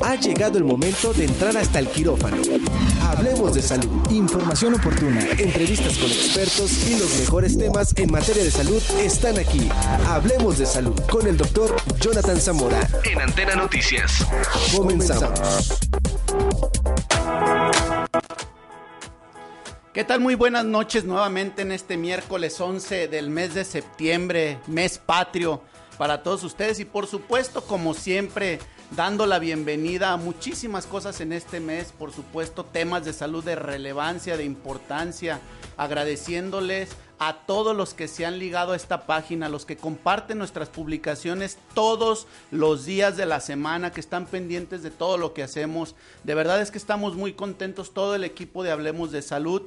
Ha llegado el momento de entrar hasta el quirófano. Hablemos de salud. Información oportuna. Entrevistas con expertos y los mejores temas en materia de salud están aquí. Hablemos de salud con el doctor Jonathan Zamora en Antena Noticias. Comenzamos. ¿Qué tal? Muy buenas noches nuevamente en este miércoles 11 del mes de septiembre, mes patrio para todos ustedes y por supuesto como siempre dando la bienvenida a muchísimas cosas en este mes, por supuesto temas de salud de relevancia, de importancia, agradeciéndoles a todos los que se han ligado a esta página, los que comparten nuestras publicaciones todos los días de la semana, que están pendientes de todo lo que hacemos. De verdad es que estamos muy contentos, todo el equipo de Hablemos de Salud,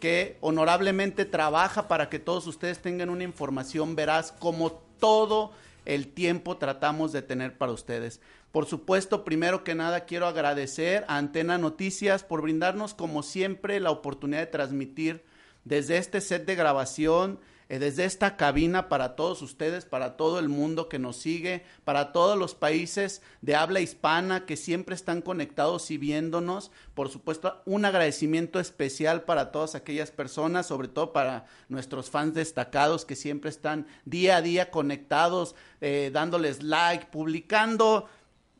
que honorablemente trabaja para que todos ustedes tengan una información veraz como todo el tiempo tratamos de tener para ustedes. Por supuesto, primero que nada quiero agradecer a Antena Noticias por brindarnos como siempre la oportunidad de transmitir desde este set de grabación, eh, desde esta cabina para todos ustedes, para todo el mundo que nos sigue, para todos los países de habla hispana que siempre están conectados y viéndonos. Por supuesto, un agradecimiento especial para todas aquellas personas, sobre todo para nuestros fans destacados que siempre están día a día conectados, eh, dándoles like, publicando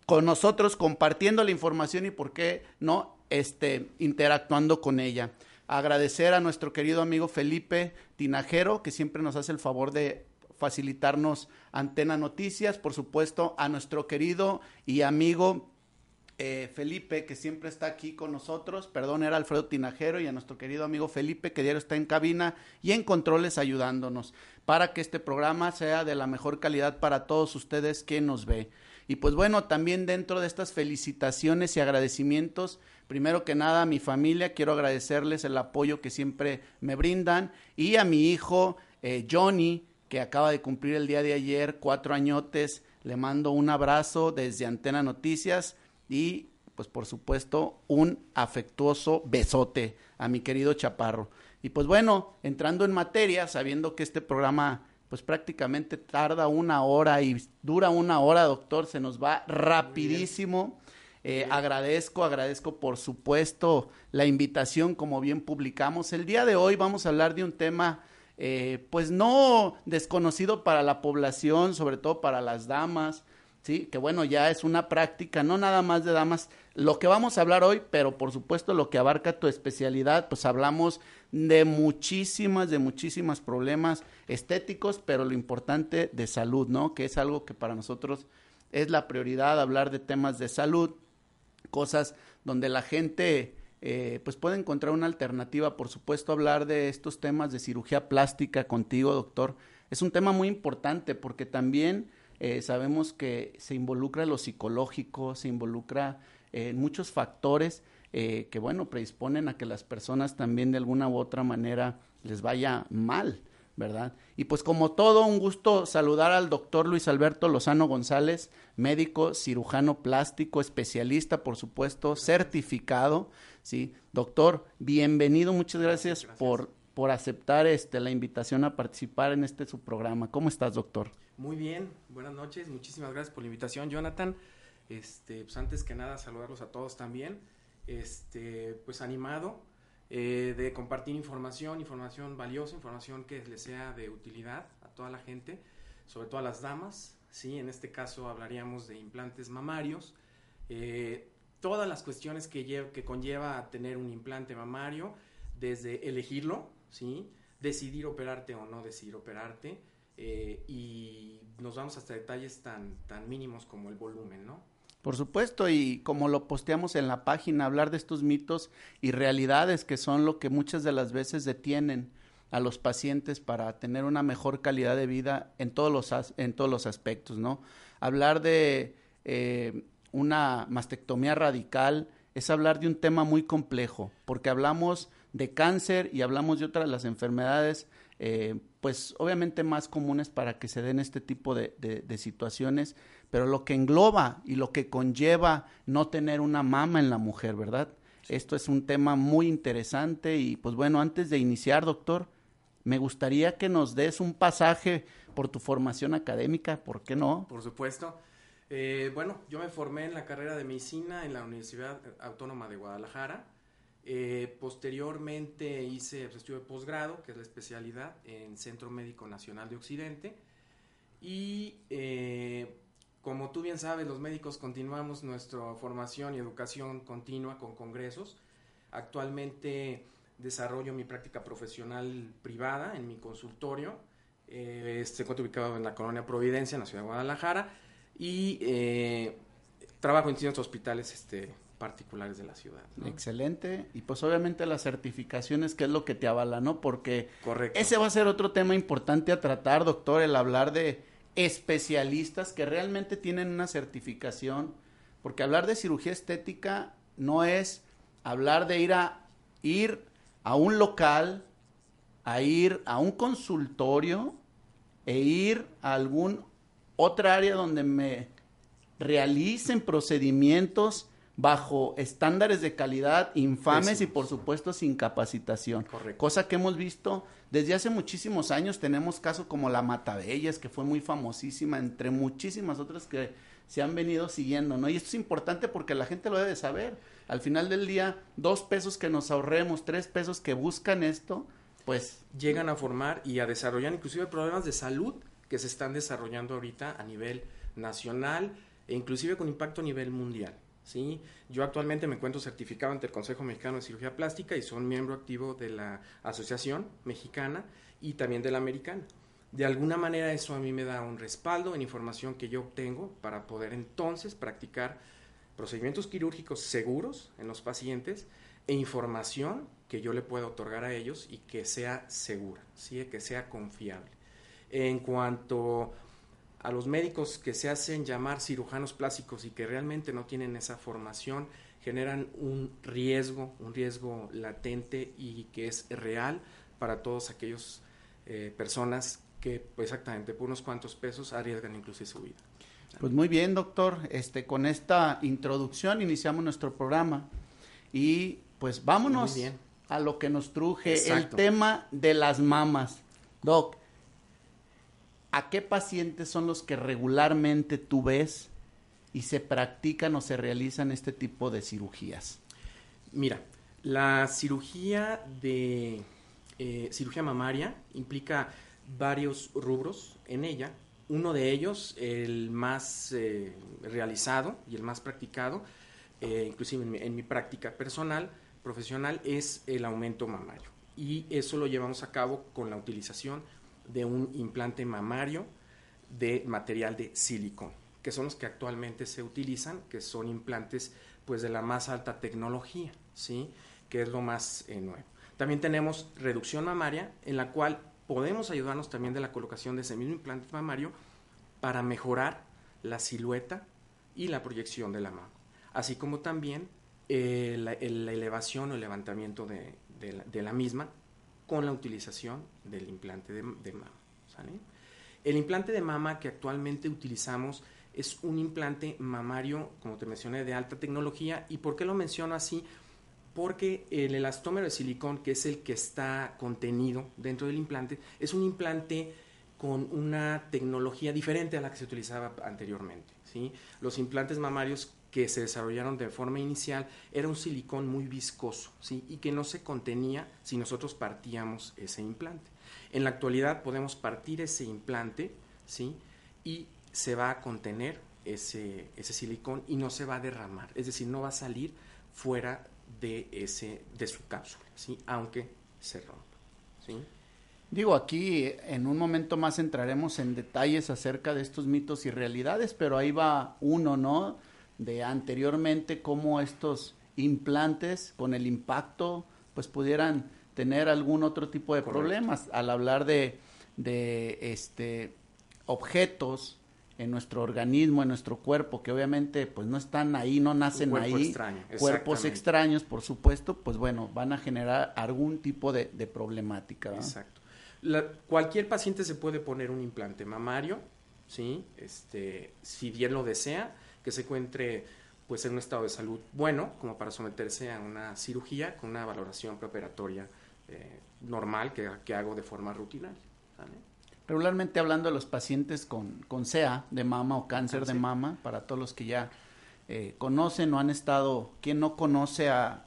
con nosotros, compartiendo la información y por qué no, este, interactuando con ella. Agradecer a nuestro querido amigo Felipe Tinajero, que siempre nos hace el favor de facilitarnos Antena Noticias, por supuesto a nuestro querido y amigo eh, Felipe, que siempre está aquí con nosotros, perdón, era Alfredo Tinajero, y a nuestro querido amigo Felipe, que diario está en cabina y en controles ayudándonos, para que este programa sea de la mejor calidad para todos ustedes que nos ve. Y pues bueno, también dentro de estas felicitaciones y agradecimientos, primero que nada a mi familia, quiero agradecerles el apoyo que siempre me brindan y a mi hijo eh, Johnny, que acaba de cumplir el día de ayer cuatro añotes, le mando un abrazo desde Antena Noticias y pues por supuesto un afectuoso besote a mi querido Chaparro. Y pues bueno, entrando en materia, sabiendo que este programa pues prácticamente tarda una hora y dura una hora, doctor, se nos va rapidísimo. Eh, agradezco, agradezco por supuesto la invitación, como bien publicamos. El día de hoy vamos a hablar de un tema, eh, pues no desconocido para la población, sobre todo para las damas, sí, que bueno, ya es una práctica, no nada más de damas, lo que vamos a hablar hoy, pero por supuesto lo que abarca tu especialidad, pues hablamos de muchísimas, de muchísimas problemas estéticos, pero lo importante de salud, ¿no? Que es algo que para nosotros es la prioridad, hablar de temas de salud, cosas donde la gente eh, pues puede encontrar una alternativa, por supuesto, hablar de estos temas de cirugía plástica contigo, doctor, es un tema muy importante porque también eh, sabemos que se involucra lo psicológico, se involucra en eh, muchos factores eh, que, bueno, predisponen a que las personas también de alguna u otra manera les vaya mal, ¿verdad? Y pues como todo, un gusto saludar al doctor Luis Alberto Lozano González, médico, cirujano plástico, especialista, por supuesto, certificado, ¿sí? Doctor, bienvenido, muchas gracias, gracias. por por aceptar este la invitación a participar en este su programa. ¿Cómo estás, doctor? Muy bien, buenas noches, muchísimas gracias por la invitación, Jonathan. Este, pues antes que nada saludarlos a todos también. Este, pues animado eh, de compartir información, información valiosa, información que les sea de utilidad a toda la gente, sobre todo a las damas. Sí, en este caso hablaríamos de implantes mamarios. Eh, todas las cuestiones que, lleva, que conlleva tener un implante mamario, desde elegirlo, ¿sí? Decidir operarte o no decidir operarte. Eh, y nos vamos hasta detalles tan, tan mínimos como el volumen, ¿no? Por supuesto, y como lo posteamos en la página, hablar de estos mitos y realidades que son lo que muchas de las veces detienen a los pacientes para tener una mejor calidad de vida en todos los, en todos los aspectos, ¿no? Hablar de eh, una mastectomía radical es hablar de un tema muy complejo, porque hablamos de cáncer y hablamos de otras las enfermedades, eh, pues obviamente más comunes para que se den este tipo de, situaciones, pero lo que engloba y lo que conlleva no tener una mama en la mujer, ¿verdad? Esto es un tema muy interesante y pues bueno, antes de iniciar, doctor, me gustaría que nos des un pasaje por tu formación académica, ¿por qué no? Por supuesto. Eh, bueno, yo me formé en la carrera de medicina en la Universidad Autónoma de Guadalajara. Eh, posteriormente hice pues, estudio de posgrado, que es la especialidad en Centro Médico Nacional de Occidente. Y eh, como tú bien sabes, los médicos continuamos nuestra formación y educación continua con congresos. Actualmente desarrollo mi práctica profesional privada en mi consultorio. Eh, se encuentra ubicado en la colonia Providencia, en la ciudad de Guadalajara. Y eh, trabajo en distintos hospitales este, particulares de la ciudad. ¿no? Excelente. Y pues obviamente las certificaciones, que es lo que te avala, ¿no? Porque Correcto. ese va a ser otro tema importante a tratar, doctor, el hablar de especialistas que realmente tienen una certificación. Porque hablar de cirugía estética no es hablar de ir a ir a un local, a ir a un consultorio e ir a algún otra área donde me realicen procedimientos bajo estándares de calidad infames y por supuesto sin capacitación. Correcto. Cosa que hemos visto desde hace muchísimos años. Tenemos casos como la Matabellas, que fue muy famosísima, entre muchísimas otras que se han venido siguiendo, ¿no? Y esto es importante porque la gente lo debe saber. Al final del día, dos pesos que nos ahorremos, tres pesos que buscan esto, pues llegan a formar y a desarrollar inclusive problemas de salud que se están desarrollando ahorita a nivel nacional e inclusive con impacto a nivel mundial. ¿Sí? Yo actualmente me encuentro certificado ante el Consejo Mexicano de Cirugía Plástica y soy miembro activo de la Asociación Mexicana y también de la Americana. De alguna manera eso a mí me da un respaldo en información que yo obtengo para poder entonces practicar procedimientos quirúrgicos seguros en los pacientes e información que yo le pueda otorgar a ellos y que sea segura, ¿sí? que sea confiable. En cuanto a los médicos que se hacen llamar cirujanos plásticos y que realmente no tienen esa formación, generan un riesgo, un riesgo latente y que es real para todos aquellos eh, personas que pues, exactamente por unos cuantos pesos arriesgan inclusive su vida. Pues muy bien, doctor. Este, con esta introducción iniciamos nuestro programa y pues vámonos a lo que nos truje, el tema de las mamas. Doc, ¿a qué pacientes son los que regularmente tú ves y se practican o se realizan este tipo de cirugías? Mira, la cirugía de eh, cirugía mamaria implica varios rubros en ella. Uno de ellos, el más eh, realizado y el más practicado, eh, inclusive en mi, en mi práctica personal, profesional, es el aumento mamario. Y eso lo llevamos a cabo con la utilización de un implante mamario de material de silicón, que son los que actualmente se utilizan, que son implantes pues de la más alta tecnología, ¿sí? que es lo más eh, nuevo. También tenemos reducción mamaria, en la cual podemos ayudarnos también de la colocación de ese mismo implante mamario para mejorar la silueta y la proyección de la mama, así como también eh, la, el- la elevación o el levantamiento de, de la misma con la utilización del implante de, de mama. ¿sale? El implante de mama que actualmente utilizamos es un implante mamario, como te mencioné, de alta tecnología. ¿Y por qué lo menciono así? Porque el elastómero de silicón, que es el que está contenido dentro del implante, es un implante con una tecnología diferente a la que se utilizaba anteriormente. ¿sí? Los implantes mamarios que se desarrollaron de forma inicial era un silicón muy viscoso ¿sí? y que no se contenía si nosotros partíamos ese implante. En la actualidad podemos partir ese implante ¿sí? y se va a contener ese, ese silicón y no se va a derramar, es decir, no va a salir fuera de, ese, de su cápsula, ¿sí? aunque se rompa. ¿sí? Digo, aquí en un momento más entraremos en detalles acerca de estos mitos y realidades, pero ahí va uno, ¿no? De anteriormente cómo estos implantes con el impacto pues pudieran tener algún otro tipo de Correcto. problemas al hablar de, de este objetos en nuestro organismo, en nuestro cuerpo, que obviamente pues no están ahí, no nacen cuerpo ahí, extraño, cuerpos extraños, por supuesto, pues bueno, van a generar algún tipo de, de problemática. Exacto. La- cualquier paciente se puede poner un implante mamario ¿sí? Este, si bien lo desea, que se encuentre pues en un estado de salud bueno, como para someterse a una cirugía con una valoración preoperatoria eh, normal que, que hago de forma rutinaria. Regularmente hablando de los pacientes con, con de mama o cáncer de Cáncer. mama, para todos los que ya eh, conocen o han estado, ¿quién no conoce a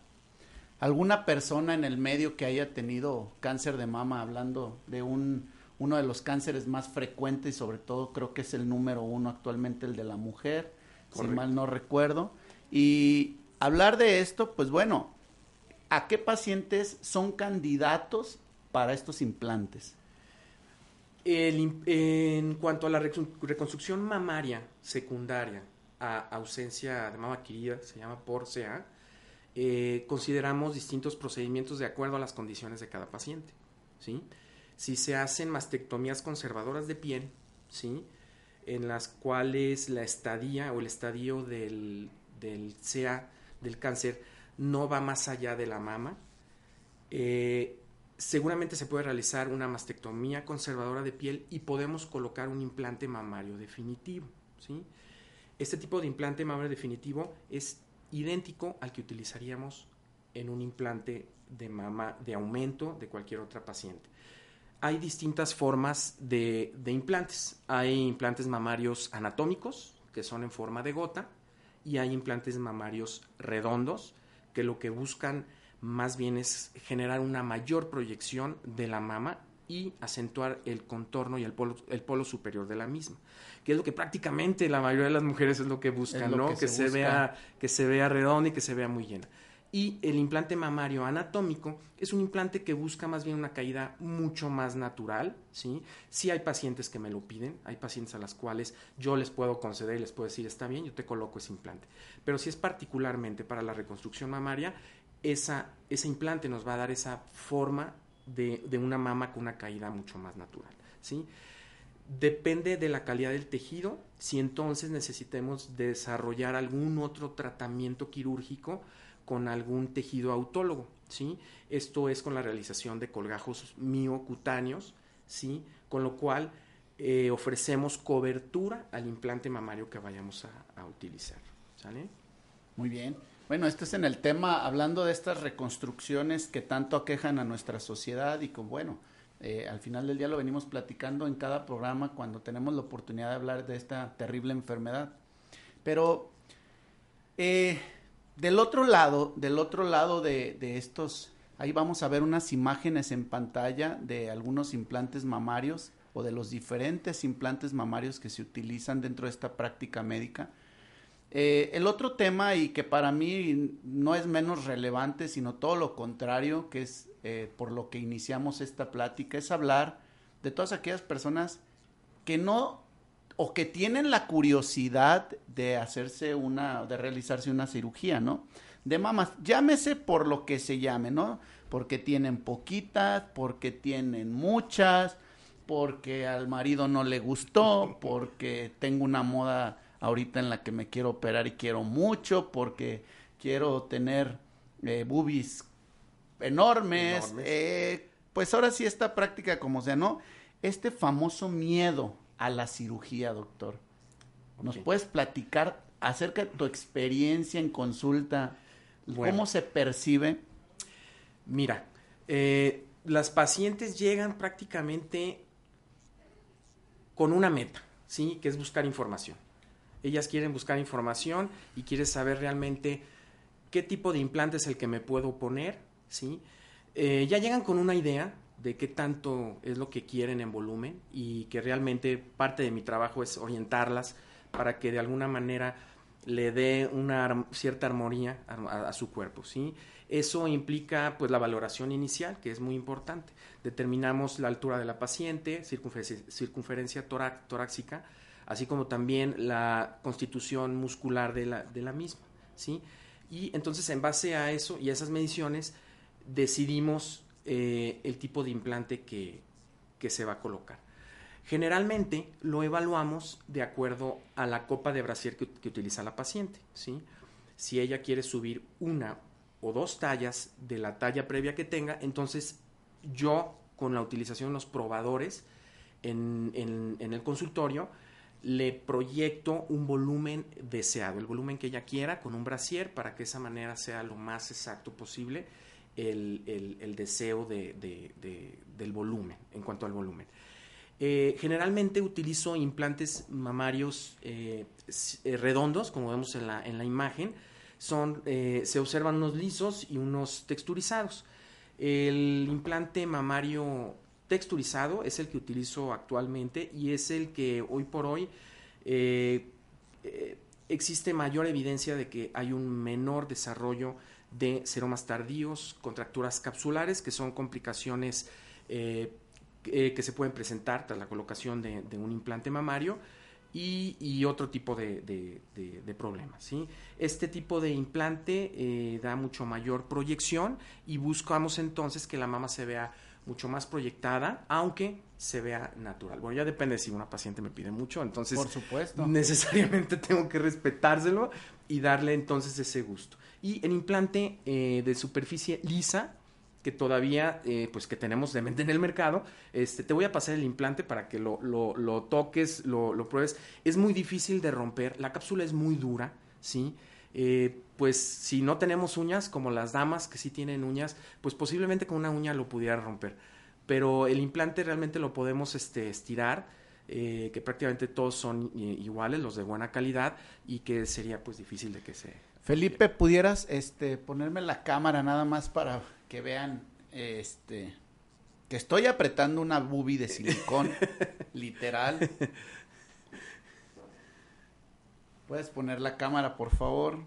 alguna persona en el medio que haya tenido cáncer de mama, hablando de un, uno de los cánceres más frecuentes y sobre todo creo que es el número uno actualmente, el de la mujer, si Correcto. mal no recuerdo. Y hablar de esto, pues bueno, ¿a qué pacientes son candidatos para estos implantes? El en cuanto a la recon- reconstrucción mamaria secundaria a ausencia de mama adquirida, se llama por CA, eh, consideramos distintos procedimientos de acuerdo a las condiciones de cada paciente. ¿sí? Si se hacen mastectomías conservadoras de piel, ¿sí? En las cuales la estadía o el estadio del, del del cáncer, no va más allá de la mama, eh, seguramente se puede realizar una mastectomía conservadora de piel y podemos colocar un implante mamario definitivo. ¿sí? Este tipo de implante mamario definitivo es idéntico al que utilizaríamos en un implante de mama de aumento de cualquier otra paciente. Hay distintas formas de, de implantes. Hay implantes mamarios anatómicos, que son en forma de gota, y hay implantes mamarios redondos, que lo que buscan más bien es generar una mayor proyección de la mama y acentuar el contorno y el polo, el polo superior de la misma, que es lo que prácticamente la mayoría de las mujeres es lo que buscan, lo ¿no? que Que, se vea que se vea redonda y que se vea muy llena. Y el implante mamario anatómico es un implante que busca más bien una caída mucho más natural, ¿sí? Sí hay pacientes que me lo piden, hay pacientes a las cuales yo les puedo conceder y les puedo decir, está bien, yo te coloco ese implante. Pero si es particularmente para la reconstrucción mamaria, esa, ese implante nos va a dar esa forma de, de una mama con una caída mucho más natural, ¿sí? Depende de la calidad del tejido, si entonces necesitemos desarrollar algún otro tratamiento quirúrgico con algún tejido autólogo, ¿sí? Esto es con la realización de colgajos miocutáneos, ¿sí? Con lo cual eh, ofrecemos cobertura al implante mamario que vayamos a, utilizar, ¿sale? Muy bien. Bueno, este es en el tema, hablando de estas reconstrucciones que tanto aquejan a nuestra sociedad y con, bueno, eh, al final del día lo venimos platicando en cada programa cuando tenemos la oportunidad de hablar de esta terrible enfermedad. Pero eh, del otro lado, del otro lado de, de estos, ahí vamos a ver unas imágenes en pantalla de algunos implantes mamarios o de los diferentes implantes mamarios que se utilizan dentro de esta práctica médica. Eh, el otro tema y que para mí no es menos relevante, sino todo lo contrario, que es eh, por lo que iniciamos esta plática, es hablar de todas aquellas personas que no o que tienen la curiosidad de hacerse una, de realizarse una cirugía, ¿no? De mamas, llámese por lo que se llame, ¿no? Porque tienen poquitas, porque tienen muchas, porque al marido no le gustó, porque tengo una moda ahorita en la que me quiero operar y quiero mucho, porque quiero tener eh, boobies enormes, Enormes. eh, pues ahora sí esta práctica como sea, ¿no? Este famoso miedo a la cirugía, doctor. ¿Nos puedes platicar acerca de tu experiencia en consulta? Bueno. ¿Cómo se percibe? Mira, eh, las pacientes llegan prácticamente con una meta, ¿sí? Que es buscar información. Ellas quieren buscar información y quieren saber realmente qué tipo de implante es el que me puedo poner, ¿sí? Eh, ya llegan con una idea de qué tanto es lo que quieren en volumen y que realmente parte de mi trabajo es orientarlas para que de alguna manera le dé una cierta armonía a, su cuerpo, ¿sí? Eso implica pues la valoración inicial, que es muy importante. Determinamos la altura de la paciente, circunferencia, circunferencia torácica, así como también la constitución muscular de la, de la misma, ¿sí? Y entonces en base a eso y a esas mediciones decidimos eh, el tipo de implante que, que se va a colocar. Generalmente lo evaluamos de acuerdo a la copa de brasier que, que utiliza la paciente, ¿sí? Si ella quiere subir una o dos tallas de la talla previa que tenga, entonces yo con la utilización de los probadores en, en- en el consultorio le proyecto un volumen deseado, el volumen que ella quiera con un brasier para que de esa manera sea lo más exacto posible el, deseo de- de- de- del volumen, en cuanto al volumen. Eh, generalmente utilizo implantes mamarios eh, redondos, como vemos en la, en la imagen. Son, eh, se observan unos lisos y unos texturizados. El implante mamario texturizado es el que utilizo actualmente y es el que hoy por hoy existe mayor evidencia de que hay un menor desarrollo de seromas tardíos, contracturas capsulares, que son complicaciones eh, eh, que se pueden presentar tras la colocación de, de un implante mamario y, y otro tipo de, de- de- de problemas. ¿sí? Este tipo de implante eh, da mucho mayor proyección y buscamos entonces que la mama se vea mucho más proyectada, aunque se vea natural. Bueno, ya depende si una paciente me pide mucho, entonces Por supuesto. necesariamente tengo que respetárselo y darle entonces ese gusto. Y el implante eh, de superficie lisa, que todavía, eh, pues que tenemos de mente en el mercado, este, te voy a pasar el implante para que lo, lo- toques, lo, lo pruebes. Es muy difícil de romper, la cápsula es muy dura, ¿sí? Eh, pues si no tenemos uñas, como las damas que sí tienen uñas, pues posiblemente con una uña lo pudiera romper. Pero el implante realmente lo podemos este, estirar, que prácticamente todos son iguales, los de buena calidad, y que sería pues difícil de que se... Felipe, ¿pudieras este, ponerme la cámara nada más para que vean este, que estoy apretando una bubi de silicón, literal? ¿Puedes poner la cámara, por favor?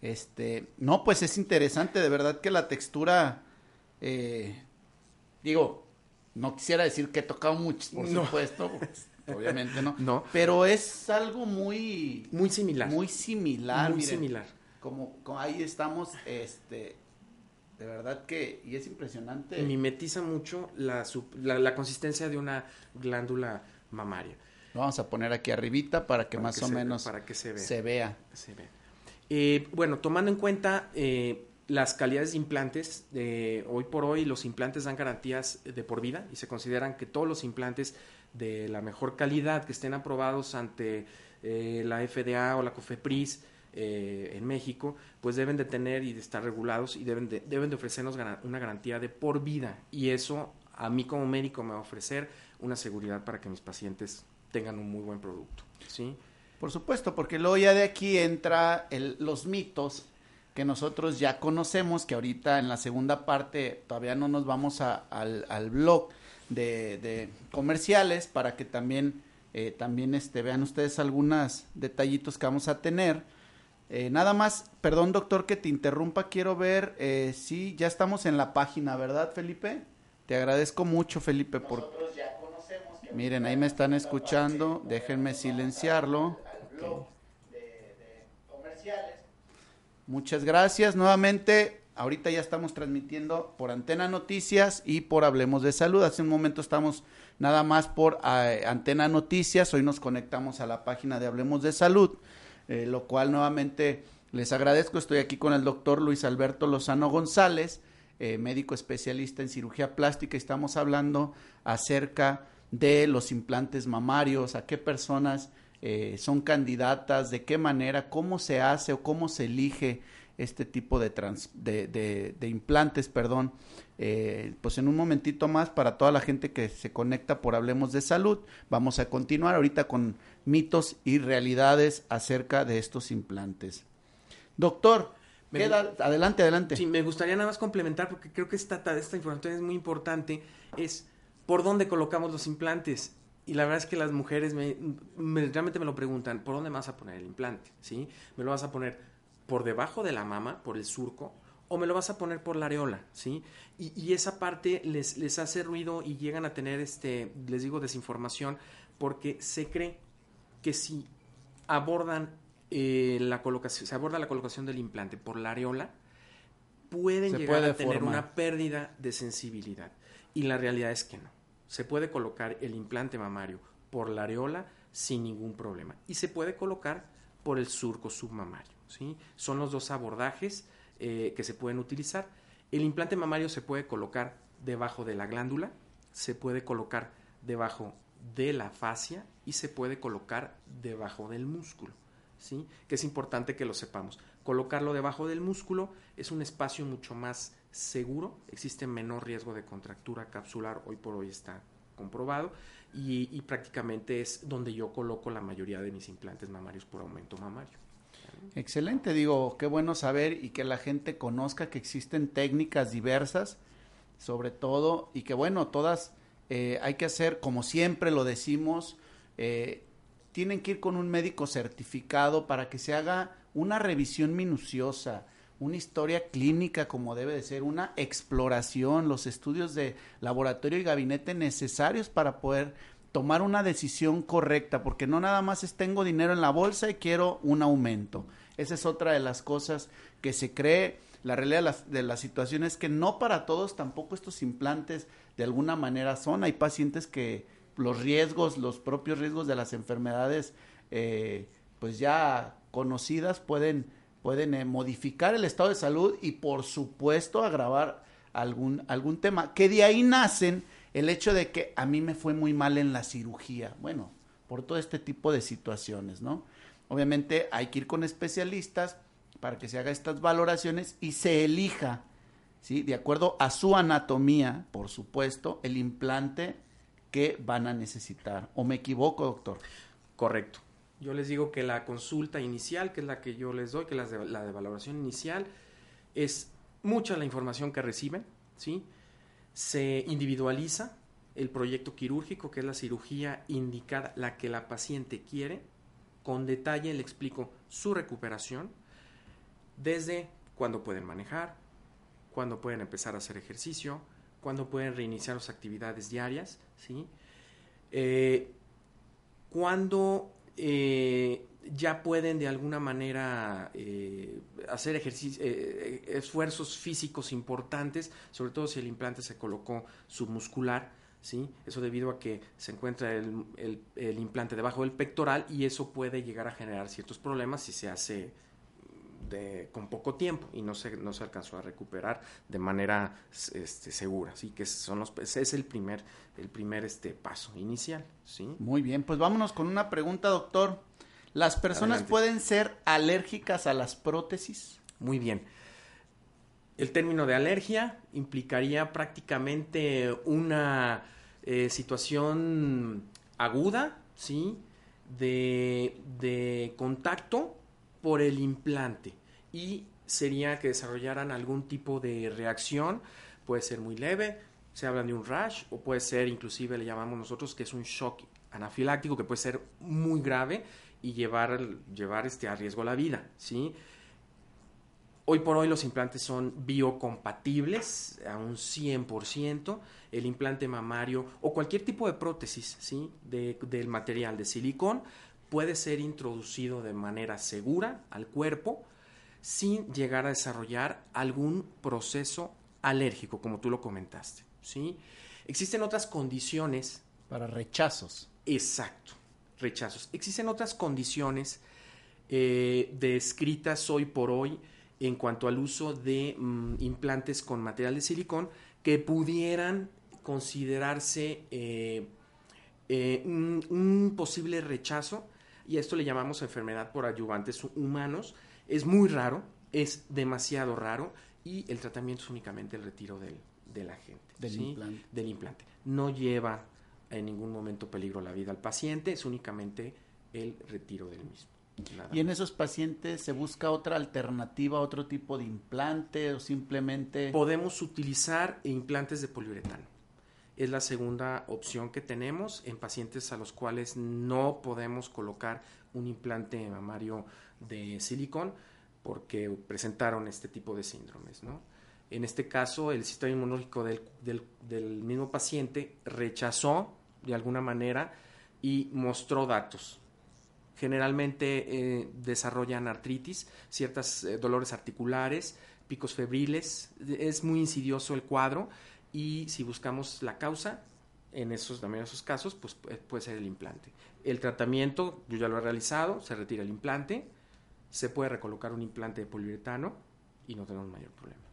Este, no, pues es interesante, de verdad que la textura, eh, digo, no quisiera decir que he tocado mucho, por No. supuesto, pues, obviamente no, No. pero es algo muy, Muy similar. muy similar, muy miren, similar. como, como ahí estamos, este, de verdad que, y es impresionante. Mimetiza mucho la, la, la consistencia de una glándula mamaria. Lo vamos a poner aquí arribita para que Para más que o se- menos para que se vea. se vea. se ve. Eh, bueno, tomando en cuenta eh, las calidades de implantes, eh, hoy por hoy los implantes dan garantías de por vida y se consideran que todos los implantes de la mejor calidad que estén aprobados ante eh, la FDA o la COFEPRIS eh, en México, pues deben de tener y de estar regulados y deben de, deben de ofrecernos una garantía de por vida. Y eso a mí como médico me va a ofrecer una seguridad para que mis pacientes tengan un muy buen producto. ¿sí? Por supuesto, porque luego ya de aquí entra el- los mitos que nosotros ya conocemos, que ahorita en la segunda parte todavía no nos vamos a- al, al blog de, de comerciales para que también, eh, también este, vean ustedes algunos detallitos que vamos a tener. Eh, nada más, perdón doctor que te interrumpa, quiero ver eh, si ya estamos en la página, ¿verdad Felipe? Te agradezco mucho Felipe por... Miren, ahí me están escuchando, déjenme silenciarlo. Muchas gracias nuevamente. Ahorita ya estamos transmitiendo por Antena Noticias y por Hablemos de Salud. Hace un momento estamos nada más por eh, Antena Noticias. Hoy nos conectamos a la página de Hablemos de Salud, eh, lo cual nuevamente les agradezco. Estoy aquí con el doctor Luis Alberto Lozano González, eh, médico especialista en cirugía plástica. Estamos hablando acerca de los implantes mamarios, a qué personas eh, son candidatas, de qué manera, cómo se hace o cómo se elige este tipo de, trans- de, de- de implantes, perdón. Eh, pues en un momentito más, para toda la gente que se conecta por Hablemos de Salud, vamos a continuar ahorita con mitos y realidades acerca de estos implantes. Doctor, Me- queda, adelante, adelante. Sí, me gustaría nada más complementar porque creo que esta, esta información es muy importante, es por dónde colocamos los implantes. Y la verdad es que las mujeres me, me- realmente me lo preguntan, ¿por dónde me vas a poner el implante? ¿Sí? ¿Me lo vas a poner por debajo de la mama, por el surco? ¿O me lo vas a poner por la areola? ¿Sí? Y, y esa parte les, les hace ruido y llegan a tener, este, les digo, desinformación porque se cree que si abordan eh, la colocación, se aborda la colocación del implante por la areola, pueden Se llegar puede a tener formar. una pérdida de sensibilidad. Y la realidad es que no. Se puede colocar el implante mamario por la areola sin ningún problema. Y se puede colocar por el surco submamario. Son los dos abordajes eh, que se pueden utilizar. El implante mamario se puede colocar debajo de la glándula, se puede colocar debajo de la fascia y se puede colocar debajo del músculo, ¿sí? Que es importante que lo sepamos. Colocarlo debajo del músculo es un espacio mucho más seguro, existe menor riesgo de contractura capsular, hoy por hoy está comprobado, y prácticamente es donde yo coloco la mayoría de mis implantes mamarios por aumento mamario. Excelente, digo, qué bueno saber y que la gente conozca que existen técnicas diversas, sobre todo, y que bueno, todas eh, hay que hacer, como siempre lo decimos, eh, tienen que ir con un médico certificado para que se haga una revisión minuciosa, una historia clínica como debe de ser, una exploración, los estudios de laboratorio y gabinete necesarios para poder tomar una decisión correcta, porque no nada más es tengo dinero en la bolsa y quiero un aumento. Esa es otra de las cosas que se cree. La realidad de la, de la situación es que no para todos tampoco estos implantes de alguna manera son. Hay pacientes que los riesgos, los propios riesgos de las enfermedades, eh, pues ya conocidas pueden, pueden eh, modificar el estado de salud y por supuesto agravar algún, algún tema. Que de ahí nacen el hecho de que a mí me fue muy mal en la cirugía. Bueno, por todo este tipo de situaciones, ¿no? Obviamente hay que ir con especialistas para que se haga estas valoraciones y se elija, ¿sí? De acuerdo a su anatomía, por supuesto, el implante que van a necesitar. ¿O me equivoco, doctor? Correcto. Yo les digo que la consulta inicial, que es la que yo les doy, que es la de, la de valoración inicial, es mucha la información que reciben, ¿sí? Se individualiza el proyecto quirúrgico, que es la cirugía indicada, la que la paciente quiere. Con detalle le explico su recuperación, desde cuándo pueden manejar, cuándo pueden empezar a hacer ejercicio, cuándo pueden reiniciar sus actividades diarias, ¿sí? Eh, eh, ya pueden de alguna manera eh, hacer ejercicio, eh, esfuerzos físicos importantes, sobre todo si el implante se colocó submuscular, ¿sí? Eso debido a que se encuentra el, el, el implante debajo del pectoral y eso puede llegar a generar ciertos problemas si se hace de, con poco tiempo y no se, no se alcanzó a recuperar de manera este, segura, ¿sí? Que son los, ese es el primer, el primer este, paso inicial, ¿sí? Muy bien, pues vámonos con una pregunta, doctor. ¿Las personas Adelante. pueden ser alérgicas a las prótesis? Muy bien. El término de alergia implicaría prácticamente una eh, situación aguda, ¿sí? De, de contacto por el implante y sería que desarrollaran algún tipo de reacción, puede ser muy leve, se hablan de un rash o puede ser inclusive le llamamos nosotros que es un shock anafiláctico que puede ser muy grave y llevar, llevar este, a riesgo la vida, ¿sí? Hoy por hoy los implantes son biocompatibles a un 100%. El implante mamario o cualquier tipo de prótesis ¿sí? de, del material de silicón puede ser introducido de manera segura al cuerpo sin llegar a desarrollar algún proceso alérgico, como tú lo comentaste. ¿sí? Existen otras condiciones. Para rechazos. Exacto, rechazos. Existen otras condiciones eh, descritas hoy por hoy en cuanto al uso de mm, implantes con material de silicón que pudieran considerarse eh, eh, un, un, posible rechazo y a esto le llamamos enfermedad por ayudantes humanos. Es muy raro, es demasiado raro y el tratamiento es únicamente el retiro del, del, ¿sí? implante. del implante. No lleva en ningún momento peligro la vida al paciente, es únicamente el retiro del mismo. Nada y en más. esos pacientes se busca otra alternativa, otro tipo de implante o simplemente... Podemos utilizar implantes de poliuretano. Es la segunda opción que tenemos en pacientes a los cuales no podemos colocar un implante mamario de silicón porque presentaron este tipo de síndromes, ¿no? En este caso, el sistema inmunológico del, del, del mismo paciente rechazó de alguna manera y mostró datos generalmente eh, desarrollan artritis, ciertos eh, dolores articulares, picos febriles, es muy insidioso el cuadro y si buscamos la causa, en esos también esos casos, pues puede ser el implante. El tratamiento, yo ya lo he realizado, se retira el implante, se puede recolocar un implante de poliuretano y no tenemos mayor problema.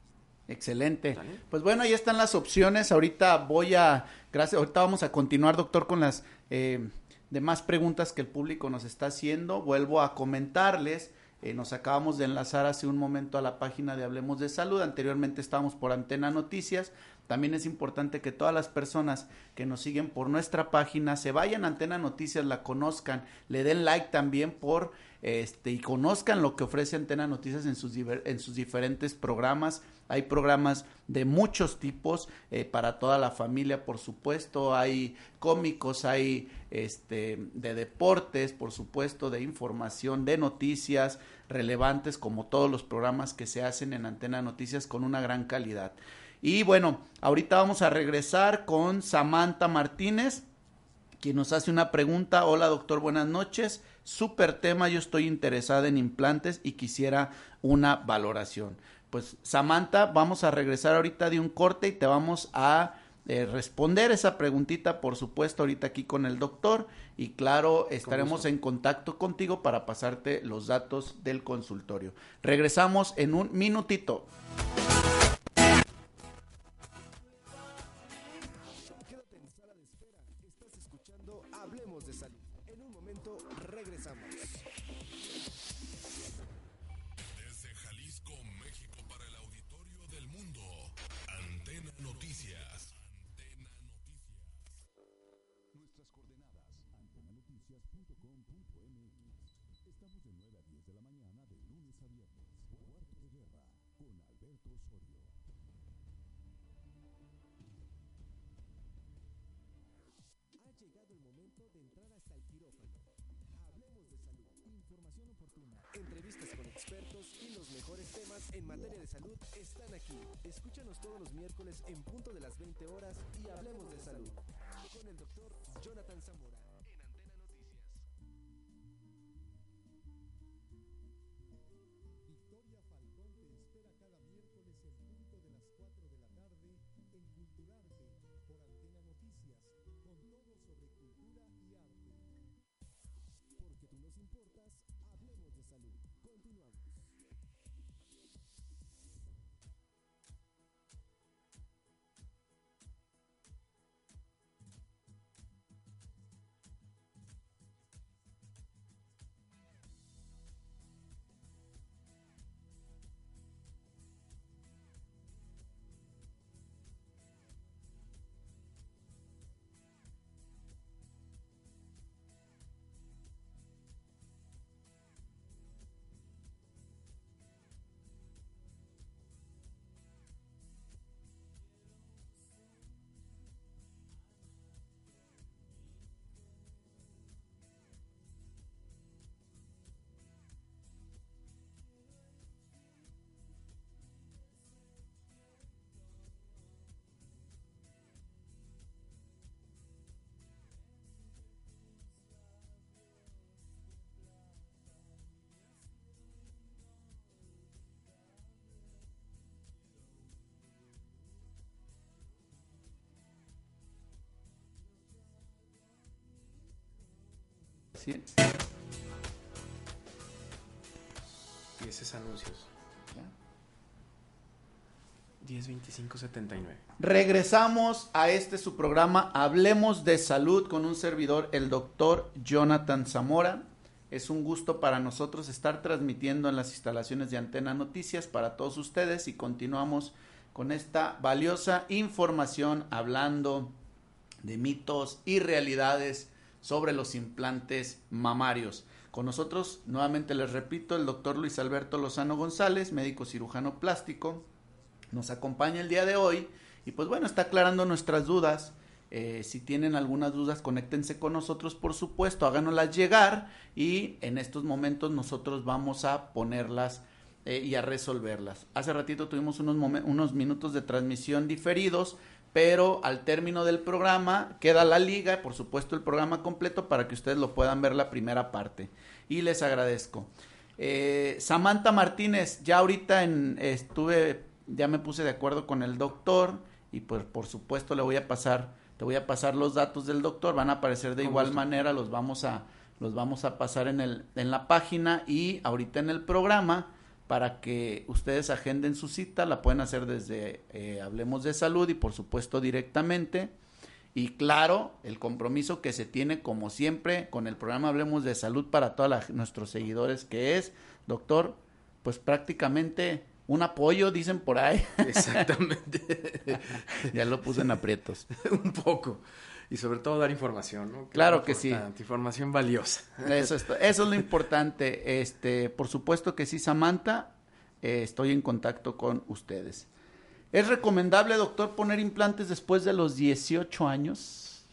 Excelente. ¿Sale? Pues bueno, ahí están las opciones. Ahorita voy a, gracias, ahorita vamos a continuar, doctor, con las eh, demás preguntas que el público nos está haciendo. Vuelvo a comentarles. eh, nos acabamos de enlazar hace un momento a la página de Hablemos de Salud. Anteriormente estábamos por Antena Noticias. También es importante que todas las personas que nos siguen por nuestra página se vayan a Antena Noticias, la conozcan, le den like también por este y conozcan lo que ofrece Antena Noticias en sus en sus diferentes programas. Hay programas de muchos tipos eh, para toda la familia, por supuesto. Hay cómicos, hay este de deportes, por supuesto, de información, de noticias relevantes, como todos los programas que se hacen en Antena Noticias con una gran calidad. Y bueno, ahorita vamos a regresar con Samantha Martínez, quien nos hace una pregunta. Hola doctor, buenas noches. Super tema, yo estoy interesada en implantes y quisiera una valoración. Pues Samantha, vamos a regresar ahorita de un corte y te vamos a eh, responder esa preguntita, por supuesto, ahorita aquí con el doctor. Y claro, estaremos en contacto contigo para pasarte los datos del consultorio. Regresamos en un minutito. Ha llegado el momento de entrar hasta el quirófano. Hablemos de salud. Información oportuna. Entrevistas con expertos y los mejores temas en materia de salud están aquí. Escúchanos todos los miércoles en punto de las 20 horas y hablemos de salud. Con el doctor Jonathan Zamora. ¿Sí? Y ese es anuncios. Ya. 102579. Regresamos a este su programa Hablemos de Salud con un servidor, el doctor Jonathan Zamora. Es un gusto para nosotros estar transmitiendo en las instalaciones de Antena Noticias para todos ustedes y continuamos con esta valiosa información hablando de mitos y realidades sobre los implantes mamarios. Con nosotros, nuevamente les repito, el doctor Luis Alberto Lozano González, médico cirujano plástico, nos acompaña el día de hoy y pues bueno, está aclarando nuestras dudas. Eh, si tienen algunas dudas, conéctense con nosotros, por supuesto, háganoslas llegar y en estos momentos nosotros vamos a ponerlas eh, y a resolverlas. Hace ratito tuvimos unos, unos minutos de transmisión diferidos, pero al término del programa queda la liga, por supuesto el programa completo para que ustedes lo puedan ver la primera parte. Y les agradezco. Eh, Samantha Martínez, ya ahorita en, estuve, ya me puse de acuerdo con el doctor y pues por supuesto le voy a pasar, te voy a pasar los datos del doctor, van a aparecer de igual manera, los vamos a, los vamos a pasar en el, en la página y ahorita en el programa para que ustedes agenden su cita, la pueden hacer desde eh, Hablemos de Salud y por supuesto directamente. Y claro, el compromiso que se tiene como siempre con el programa Hablemos de Salud para todos nuestros seguidores, que es, doctor, pues prácticamente un apoyo, dicen por ahí. Exactamente. ya lo puse en aprietos. un poco. Y sobre todo dar información, ¿no? Claro que sí. Información valiosa. Eso es, eso es lo importante. Este, por supuesto que sí, Samantha, eh, estoy en contacto con ustedes. ¿Es recomendable, doctor, poner implantes después de los 18 años?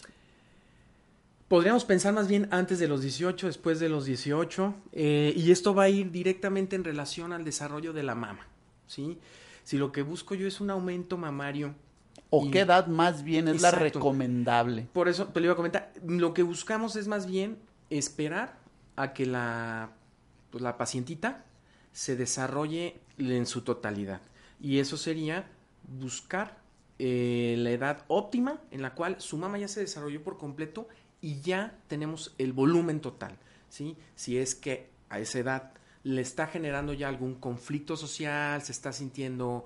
Podríamos pensar más bien antes de los 18, después de los 18, eh, y esto va a ir directamente en relación al desarrollo de la mama, ¿sí? Si lo que busco yo es un aumento mamario. ¿O y- qué edad más bien es la recomendable? Por eso te lo iba a comentar, lo que buscamos es más bien esperar a que la, pues, la pacientita se desarrolle en su totalidad. Y eso sería buscar eh, la edad óptima en la cual su mama ya se desarrolló por completo y ya tenemos el volumen total. ¿sí? Si es que a esa edad le está generando ya algún conflicto social, se está sintiendo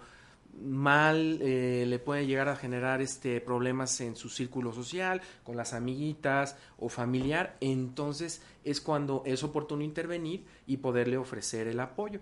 mal, eh, le puede llegar a generar este problemas en su círculo social, con las amiguitas o familiar, entonces es cuando es oportuno intervenir y poderle ofrecer el apoyo.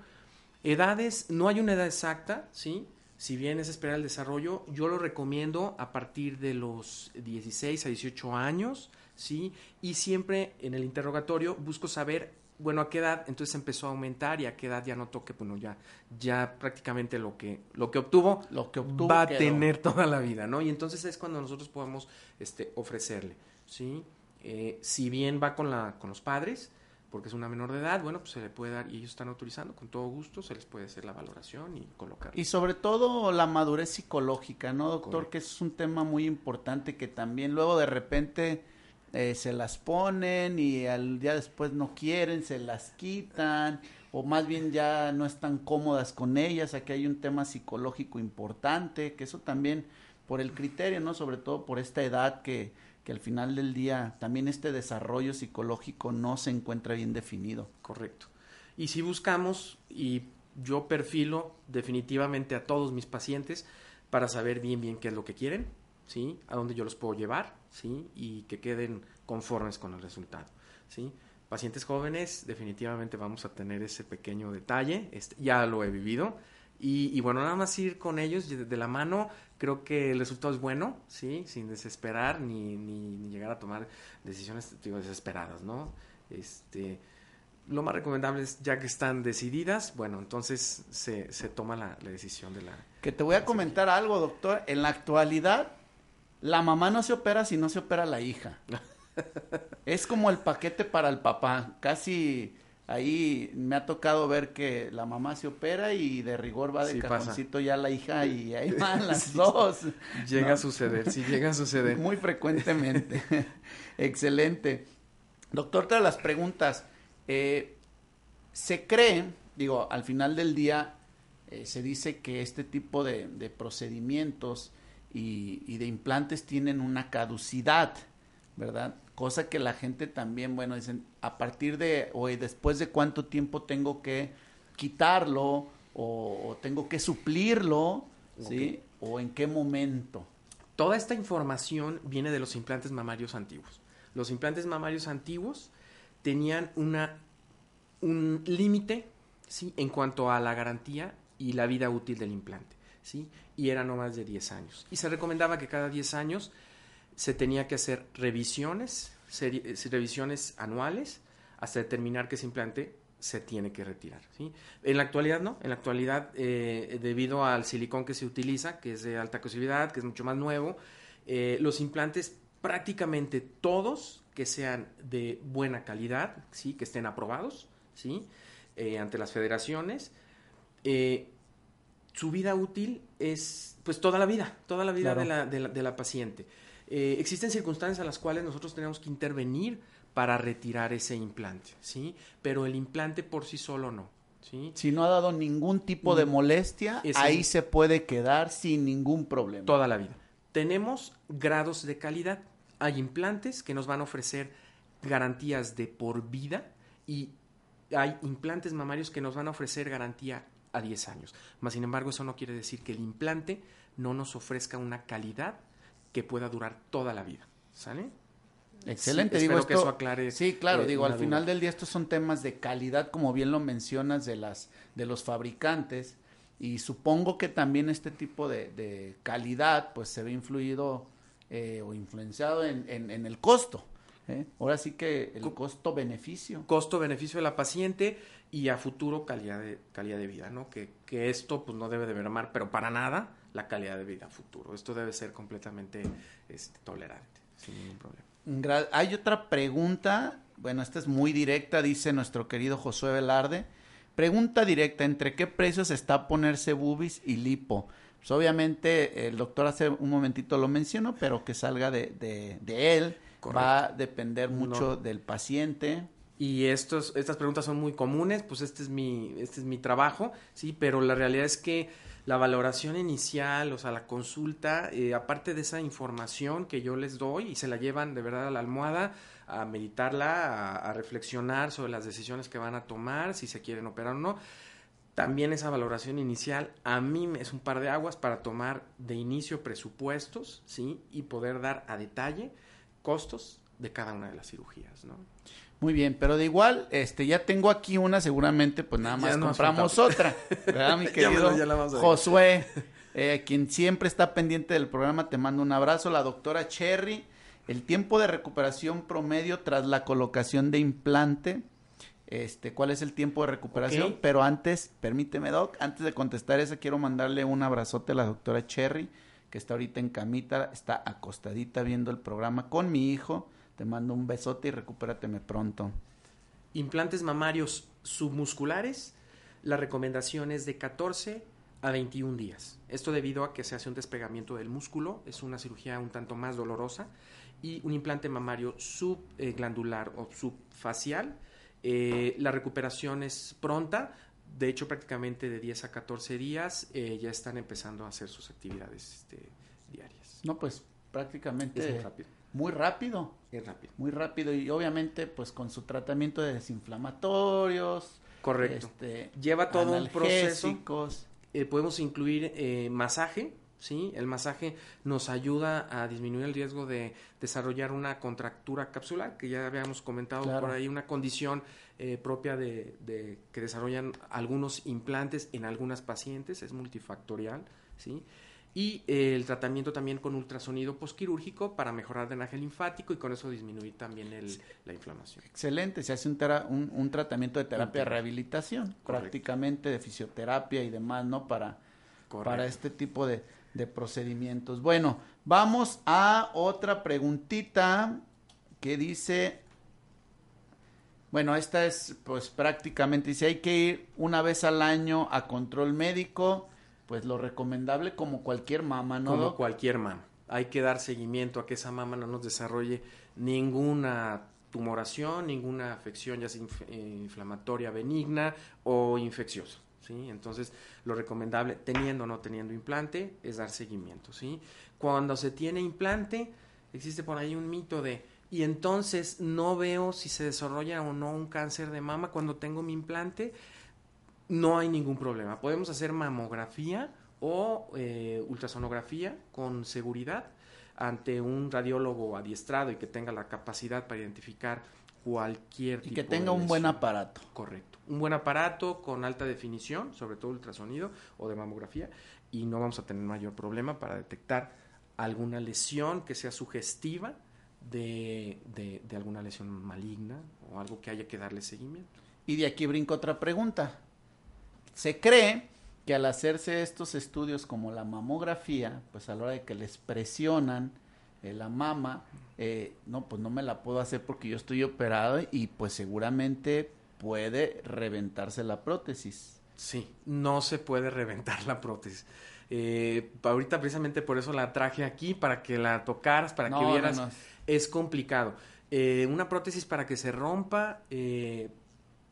Edades, no hay una edad exacta, ¿sí? Si bien es esperar el desarrollo, yo lo recomiendo a partir de los 16 a 18 años, ¿sí? Y siempre en el interrogatorio busco saber, bueno, a qué edad entonces empezó a aumentar y a qué edad ya notó que, bueno, ya, ya prácticamente lo que, lo que obtuvo, Lo que obtuvo va a tener toda la vida, ¿no? Y entonces es cuando nosotros podemos este, ofrecerle, ¿sí? Eh, si bien va con, la, con los padres, porque es una menor de edad, bueno, pues se le puede dar, y ellos están autorizando, con todo gusto, se les puede hacer la valoración y colocar. Y sobre todo la madurez psicológica, ¿no, doctor? Correcto. Que es un tema muy importante que también luego de repente eh, se las ponen y al día después no quieren, se las quitan o más bien ya no están cómodas con ellas. Aquí hay un tema psicológico importante, que eso también por el criterio, ¿no? Sobre todo por esta edad que, que al final del día también este desarrollo psicológico no se encuentra bien definido. Correcto. Y si buscamos, y yo perfilo definitivamente a todos mis pacientes para saber bien, bien qué es lo que quieren, ¿sí? A dónde yo los puedo llevar, ¿sí? Y que queden conformes con el resultado, ¿sí? Pacientes jóvenes, definitivamente vamos a tener ese pequeño detalle, este, ya lo he vivido. Y, y bueno, nada más ir con ellos de, de la mano, creo que el resultado es bueno, ¿sí? Sin desesperar ni, ni, ni llegar a tomar decisiones digo, desesperadas, ¿no? Este, lo más recomendable es, ya que están decididas, bueno, entonces se, se toma la, la decisión de la... Que te voy a comentar algo, doctor. En la actualidad, la mamá no se opera si no se opera la hija. es como el paquete para el papá. Casi ahí me ha tocado ver que la mamá se opera y de rigor va de Sí, pasa. cajoncito ya la hija y ahí van las Sí. dos. Llega ¿no? a suceder, sí llega a suceder. Muy frecuentemente. Excelente. Doctor, todas las preguntas. Eh, se cree, digo, al final del día eh, se dice que este tipo de, de procedimientos y, y de implantes tienen una caducidad, ¿verdad? Cosa que la gente también, bueno, dicen, a partir de, o después de cuánto tiempo tengo que quitarlo o, o tengo que suplirlo, ¿sí? O en qué momento. Toda esta información viene de los implantes mamarios antiguos. Los implantes mamarios antiguos tenían una, un límite ¿sí? en cuanto a la garantía y la vida útil del implante. Y era no más de 10 años. Y se recomendaba que cada 10 años se tenía que hacer revisiones, eh, revisiones anuales, hasta determinar que ese implante se tiene que retirar. En la actualidad no, en la actualidad eh, debido al silicón que se utiliza, que es de alta cosividad, que es mucho más nuevo, eh, los implantes prácticamente todos que sean de buena calidad, ¿sí? que estén aprobados ¿sí? Ante las federaciones, su vida útil es pues toda la vida, toda la vida Claro. de, la, de la- de la paciente. Eh, existen circunstancias a las cuales nosotros tenemos que intervenir para retirar ese implante, ¿sí? Pero el implante por sí solo no, ¿sí? Si no ha dado ningún tipo de Mm. molestia, ahí se puede quedar sin ningún problema. Toda la vida. Tenemos grados de calidad. Hay implantes que nos van a ofrecer garantías de por vida y hay implantes mamarios que nos van a ofrecer garantía a 10 años. Más sin embargo, eso no quiere decir que el implante no nos ofrezca una calidad que pueda durar toda la vida. ¿Sale? Excelente, Sí, digo espero que eso aclare, Sí, claro, eh, digo, al final del día estos son temas de calidad, como bien lo mencionas, de las de los fabricantes y supongo que también este tipo de, de calidad pues se ve influido eh, o influenciado en, en- en el costo. ¿eh? Ahora sí que el Co- costo-beneficio. costo-beneficio de la paciente y a futuro calidad de, calidad de vida, ¿no? Que, que esto pues no debe de mermar, pero para nada, la calidad de vida a futuro. Esto debe ser completamente este, tolerante, sin ningún problema. Gra- Hay otra pregunta, bueno, esta es muy directa, dice nuestro querido Josué Velarde. Pregunta directa, ¿entre qué precios está ponerse boobies y lipo? Pues obviamente el doctor hace un momentito lo mencionó, pero que salga de, de- de él. Correcto. Va a depender mucho No. del paciente. Y estos, estas preguntas son muy comunes, pues este es mi, este es mi trabajo, sí, pero la realidad es que la valoración inicial, o sea, la consulta, eh, aparte de esa información que yo les doy y se la llevan de verdad a la almohada, a meditarla, a, a reflexionar sobre las decisiones que van a tomar, si se quieren operar o no. También esa valoración inicial a mí es un par de aguas para tomar de inicio presupuestos, ¿sí? Y poder dar a detalle costos de cada una de las cirugías, ¿no? Muy bien, pero de igual, este, ya tengo aquí una, seguramente, pues nada más compramos faltaba. otra, ¿verdad, mi querido ya. Josué? eh, quien siempre está pendiente del programa, te mando un abrazo. La doctora Cherry, el tiempo de recuperación promedio tras la colocación de implante, este, ¿cuál es el tiempo de recuperación? Pero antes, permíteme, Doc, antes de contestar esa, quiero mandarle un abrazote a la doctora Cherry, que está ahorita en camita, está acostadita viendo el programa con mi hijo. Te mando un besote y recupérateme pronto. Implantes mamarios submusculares, la recomendación es de 14 a 21 días. Esto debido a que se hace un despegamiento del músculo, es una cirugía un tanto más dolorosa, y un implante mamario subglandular o subfacial, eh, la recuperación es pronta, de hecho prácticamente de 10 a 14 días eh, ya están empezando a hacer sus actividades este, diarias. No, pues prácticamente Es muy rápido. muy rápido, Es rápido. muy rápido y obviamente pues con su tratamiento de desinflamatorios, Correcto. este, Lleva todo un proceso. Eh, podemos incluir eh, masaje, ¿sí? El masaje nos ayuda a disminuir el riesgo de desarrollar una contractura capsular, que ya habíamos comentado Claro. por ahí, una condición eh, propia de, de que desarrollan algunos implantes en algunas pacientes, es multifactorial, ¿sí? Y eh, el tratamiento también con ultrasonido posquirúrgico para mejorar drenaje linfático y con eso disminuir también el- la inflamación. Excelente, se hace un, tera- un, un tratamiento de terapia de rehabilitación, Correcto. prácticamente de fisioterapia y demás, ¿no? Para, Correcto. para este tipo de, de procedimientos. Bueno, vamos a otra preguntita que dice, bueno, esta es pues prácticamente, dice, hay que ir una vez al año a control médico, pues lo recomendable como cualquier mamá, ¿no? como cualquier mama. Hay que dar seguimiento a que esa mama no nos desarrolle ninguna tumoración, ninguna afección, ya sea inf- inflamatoria benigna o infecciosa. ¿sí? Entonces, lo recomendable, teniendo o no teniendo implante, es dar seguimiento. ¿sí? Cuando se tiene implante, existe por ahí un mito de, y entonces no veo si se desarrolla o no un cáncer de mama cuando tengo mi implante no hay ningún problema. Podemos hacer mamografía o eh, ultrasonografía con seguridad ante un radiólogo adiestrado y que tenga la capacidad para identificar cualquier Y tipo que de tenga un buen aparato. Correcto. Un buen aparato con alta definición, sobre todo ultrasonido o de mamografía, y no vamos a tener mayor problema para detectar alguna lesión que sea sugestiva de, de- de alguna lesión maligna o algo que haya que darle seguimiento. Y de aquí brinco otra pregunta. Se cree que al hacerse estos estudios como la mamografía, pues a la hora de que les presionan eh, la mama, eh, no, pues no me la puedo hacer porque yo estoy operado y pues seguramente puede reventarse la prótesis. Sí, no se puede reventar la prótesis. Eh, ahorita precisamente por eso la traje aquí, para que la tocaras, para No, que no, vieras. no. Es complicado. Eh, una prótesis para que se rompa, eh,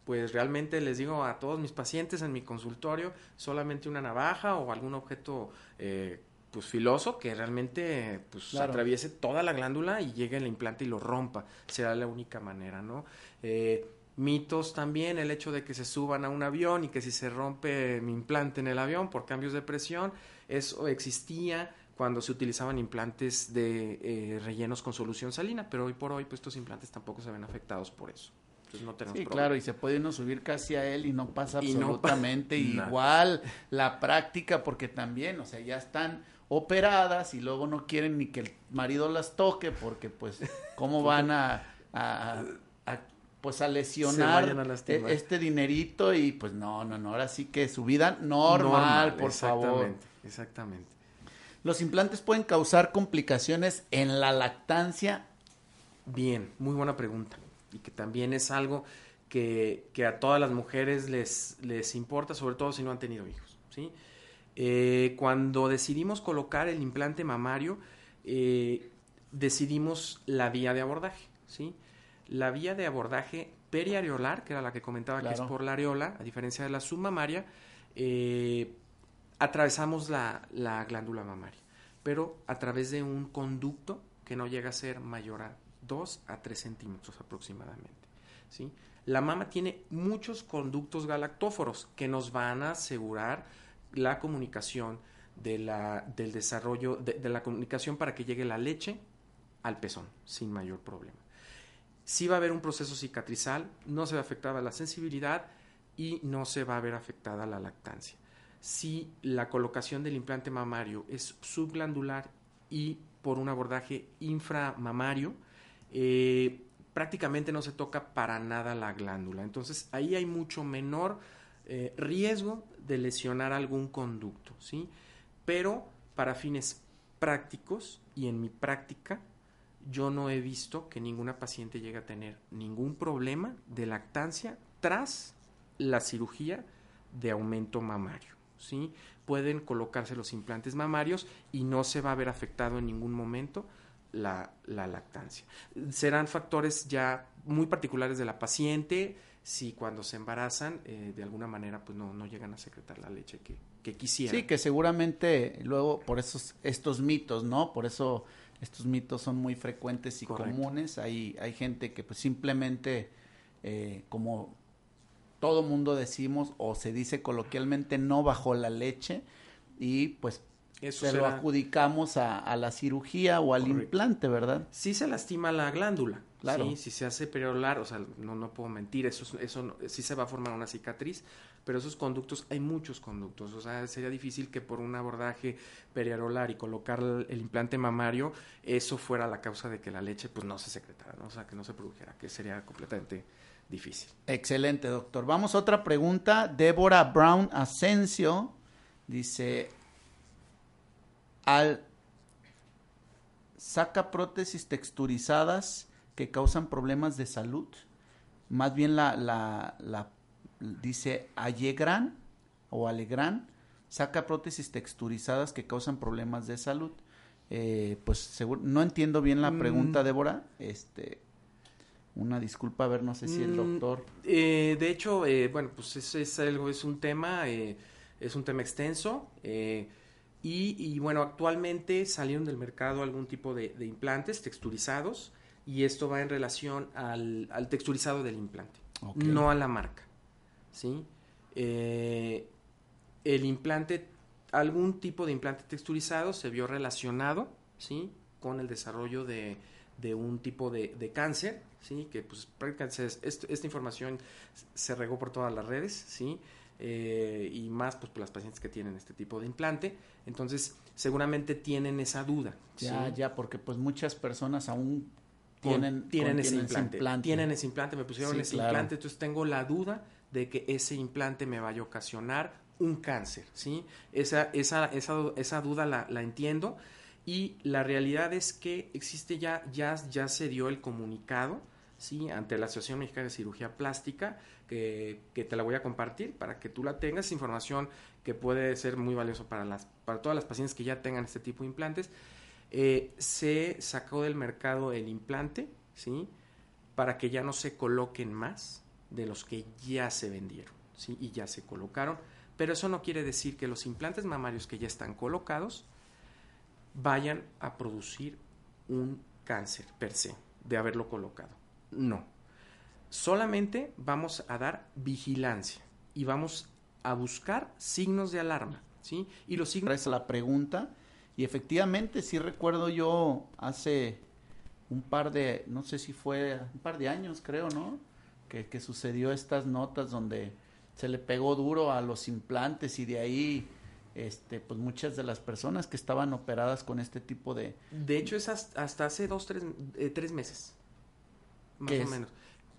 pues realmente les digo a todos mis pacientes en mi consultorio, solamente una navaja o algún objeto eh, pues filoso que realmente pues Claro. atraviese toda la glándula y llegue el implante y lo rompa. Será la única manera, ¿no? Eh, Mitos también, el hecho de que se suban a un avión y que si se rompe mi implante en el avión por cambios de presión, eso existía cuando se utilizaban implantes de eh, rellenos con solución salina, pero hoy por hoy pues estos implantes tampoco se ven afectados por eso. Entonces no tenemos Sí, problema. claro, y se puede uno subir casi a él y no pasa Y no pa- absolutamente igual la práctica, porque también, o sea, ya están operadas y luego no quieren ni que el marido las toque, porque pues, ¿cómo van a, a- a, pues a lesionar a este dinerito? Y pues no, no, no, ahora sí que su vida normal, por favor. exactamente, Exactamente. Los implantes pueden causar complicaciones en la lactancia. Bien, muy buena pregunta. Y que también es algo que, que a todas las mujeres les, les importa, sobre todo si no han tenido hijos. ¿sí? Eh, cuando decidimos colocar el implante mamario, eh, decidimos la vía de abordaje. ¿sí? La vía de abordaje periareolar, que era la que comentaba que es por la areola, a diferencia de la submamaria, eh, atravesamos la, la glándula mamaria, pero a través de un conducto que no llega a ser mayor a 2 a 3 centímetros aproximadamente. ¿sí? La mama tiene muchos conductos galactóforos que nos van a asegurar la comunicación de la, del desarrollo, de, la comunicación para que llegue la leche al pezón sin mayor problema. Sí va a haber un proceso cicatrizal, no se va a afectar la sensibilidad y no se va a ver afectada la lactancia. Si la colocación del implante mamario es subglandular y por un abordaje inframamario, eh, prácticamente no se toca para nada la glándula. Entonces ahí hay mucho menor eh, riesgo de lesionar algún conducto, ¿sí? Pero para fines prácticos y en mi práctica, yo no he visto que ninguna paciente llegue a tener ningún problema de lactancia tras la cirugía de aumento mamario. ¿sí? Pueden colocarse los implantes mamarios y no se va a ver afectado en ningún momento la, la lactancia. Serán factores ya muy particulares de la paciente, si cuando se embarazan eh, de alguna manera pues no, no llegan a secretar la leche que, que quisieran. Sí, que seguramente luego por esos estos mitos, ¿no? Por eso estos mitos son muy frecuentes y Correcto. comunes. Hay hay gente que pues simplemente eh, como todo mundo decimos o se dice coloquialmente no bajó la leche y pues Eso se lo adjudicamos a, a la cirugía o al Correcto. implante, ¿verdad? sí se lastima la glándula. Claro. ¿sí? Si se hace periolar, o sea, no, no puedo mentir, eso, es- eso no- sí se va a formar una cicatriz, pero esos conductos, hay muchos conductos, o sea, sería difícil que por un abordaje periolar y colocar el, el implante mamario, eso fuera la causa de que la leche pues no se secretara, ¿no? o sea, que no se produjera, que sería completamente difícil. Excelente, doctor. Vamos a otra pregunta. Débora Brown Asensio dice, al saca prótesis texturizadas que causan problemas de salud. Más bien la, la, la dice Allegran o Alegran, saca prótesis texturizadas que causan problemas de salud. Eh, pues seguro, no entiendo bien la pregunta, Mm. Débora. Este, una disculpa, a ver, no sé si el Mm, doctor. Eh, de hecho, eh, bueno, pues es, es algo, es un tema, eh, es un tema extenso. eh, y, y, bueno, actualmente salieron del mercado algún tipo de, de implantes texturizados. Y esto va en relación al, al texturizado del implante, no a la marca. ¿Sí? Eh, el implante, algún tipo de implante texturizado se vio relacionado, ¿sí? Con el desarrollo de, de un tipo de, de cáncer, ¿sí? Que pues prácticamente es- esta información se regó por todas las redes, ¿sí? Eh, y más pues por las pacientes que tienen este tipo de implante. Entonces, seguramente tienen esa duda. Ya, ¿sí? ya, porque pues muchas personas aún tienen, tienen, ese, implante, Tienen ese implante, me pusieron Sí, ese claro. implante, entonces tengo la duda de que ese implante me vaya a ocasionar un cáncer, ¿sí? Esa, esa, esa, esa duda la, la entiendo y la realidad es que existe ya, ya, ya se dio el comunicado, ¿sí? Ante la Asociación Mexicana de Cirugía Plástica, que, que te la voy a compartir para que tú la tengas, información que puede ser muy valiosa para, las, para todas las pacientes que ya tengan este tipo de implantes. Eh, se sacó del mercado el implante, ¿sí? Para que ya no se coloquen más de los que ya se vendieron, ¿sí? Y ya se colocaron. Pero eso no quiere decir que los implantes mamarios que ya están colocados vayan a producir un cáncer per se de haberlo colocado. No. Solamente vamos a dar vigilancia y vamos a buscar signos de alarma, ¿sí? Y los signos... Es la pregunta. Y efectivamente, sí recuerdo yo hace un par de, no sé si fue un par de años, creo, ¿no? Que, que sucedió estas notas donde se le pegó duro a los implantes y de ahí, este, pues muchas de las personas que estaban operadas con este tipo de... De hecho, es hasta, hasta hace dos, tres, eh, tres meses, más ¿Qué o es? menos,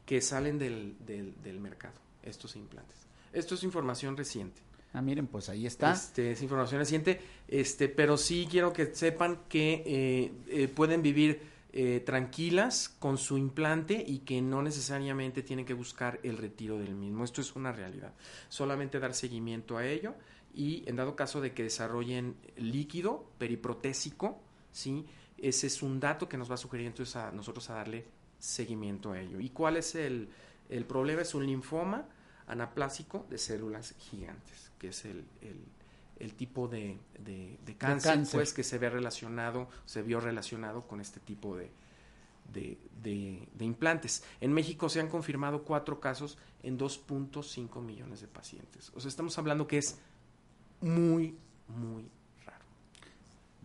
que salen del, del, del mercado estos implantes. Esto es información reciente. Ah, miren, pues ahí está. Este, es información reciente, este, pero sí quiero que sepan que eh, eh, pueden vivir eh, tranquilas con su implante y que no necesariamente tienen que buscar el retiro del mismo. Esto es una realidad. Solamente dar seguimiento a ello y en dado caso de que desarrollen líquido periprotésico, ¿sí? ese es un dato que nos va a sugerir entonces a nosotros a darle seguimiento a ello. ¿Y cuál es el, el problema? Es un linfoma anaplásico de células gigantes, que es el, el- el tipo de, de- de cáncer, cáncer. pues, que se ve relacionado, se vio relacionado con este tipo de, de, implantes. En México se han confirmado cuatro casos en 2.5 millones de pacientes. O sea, estamos hablando que es muy, muy.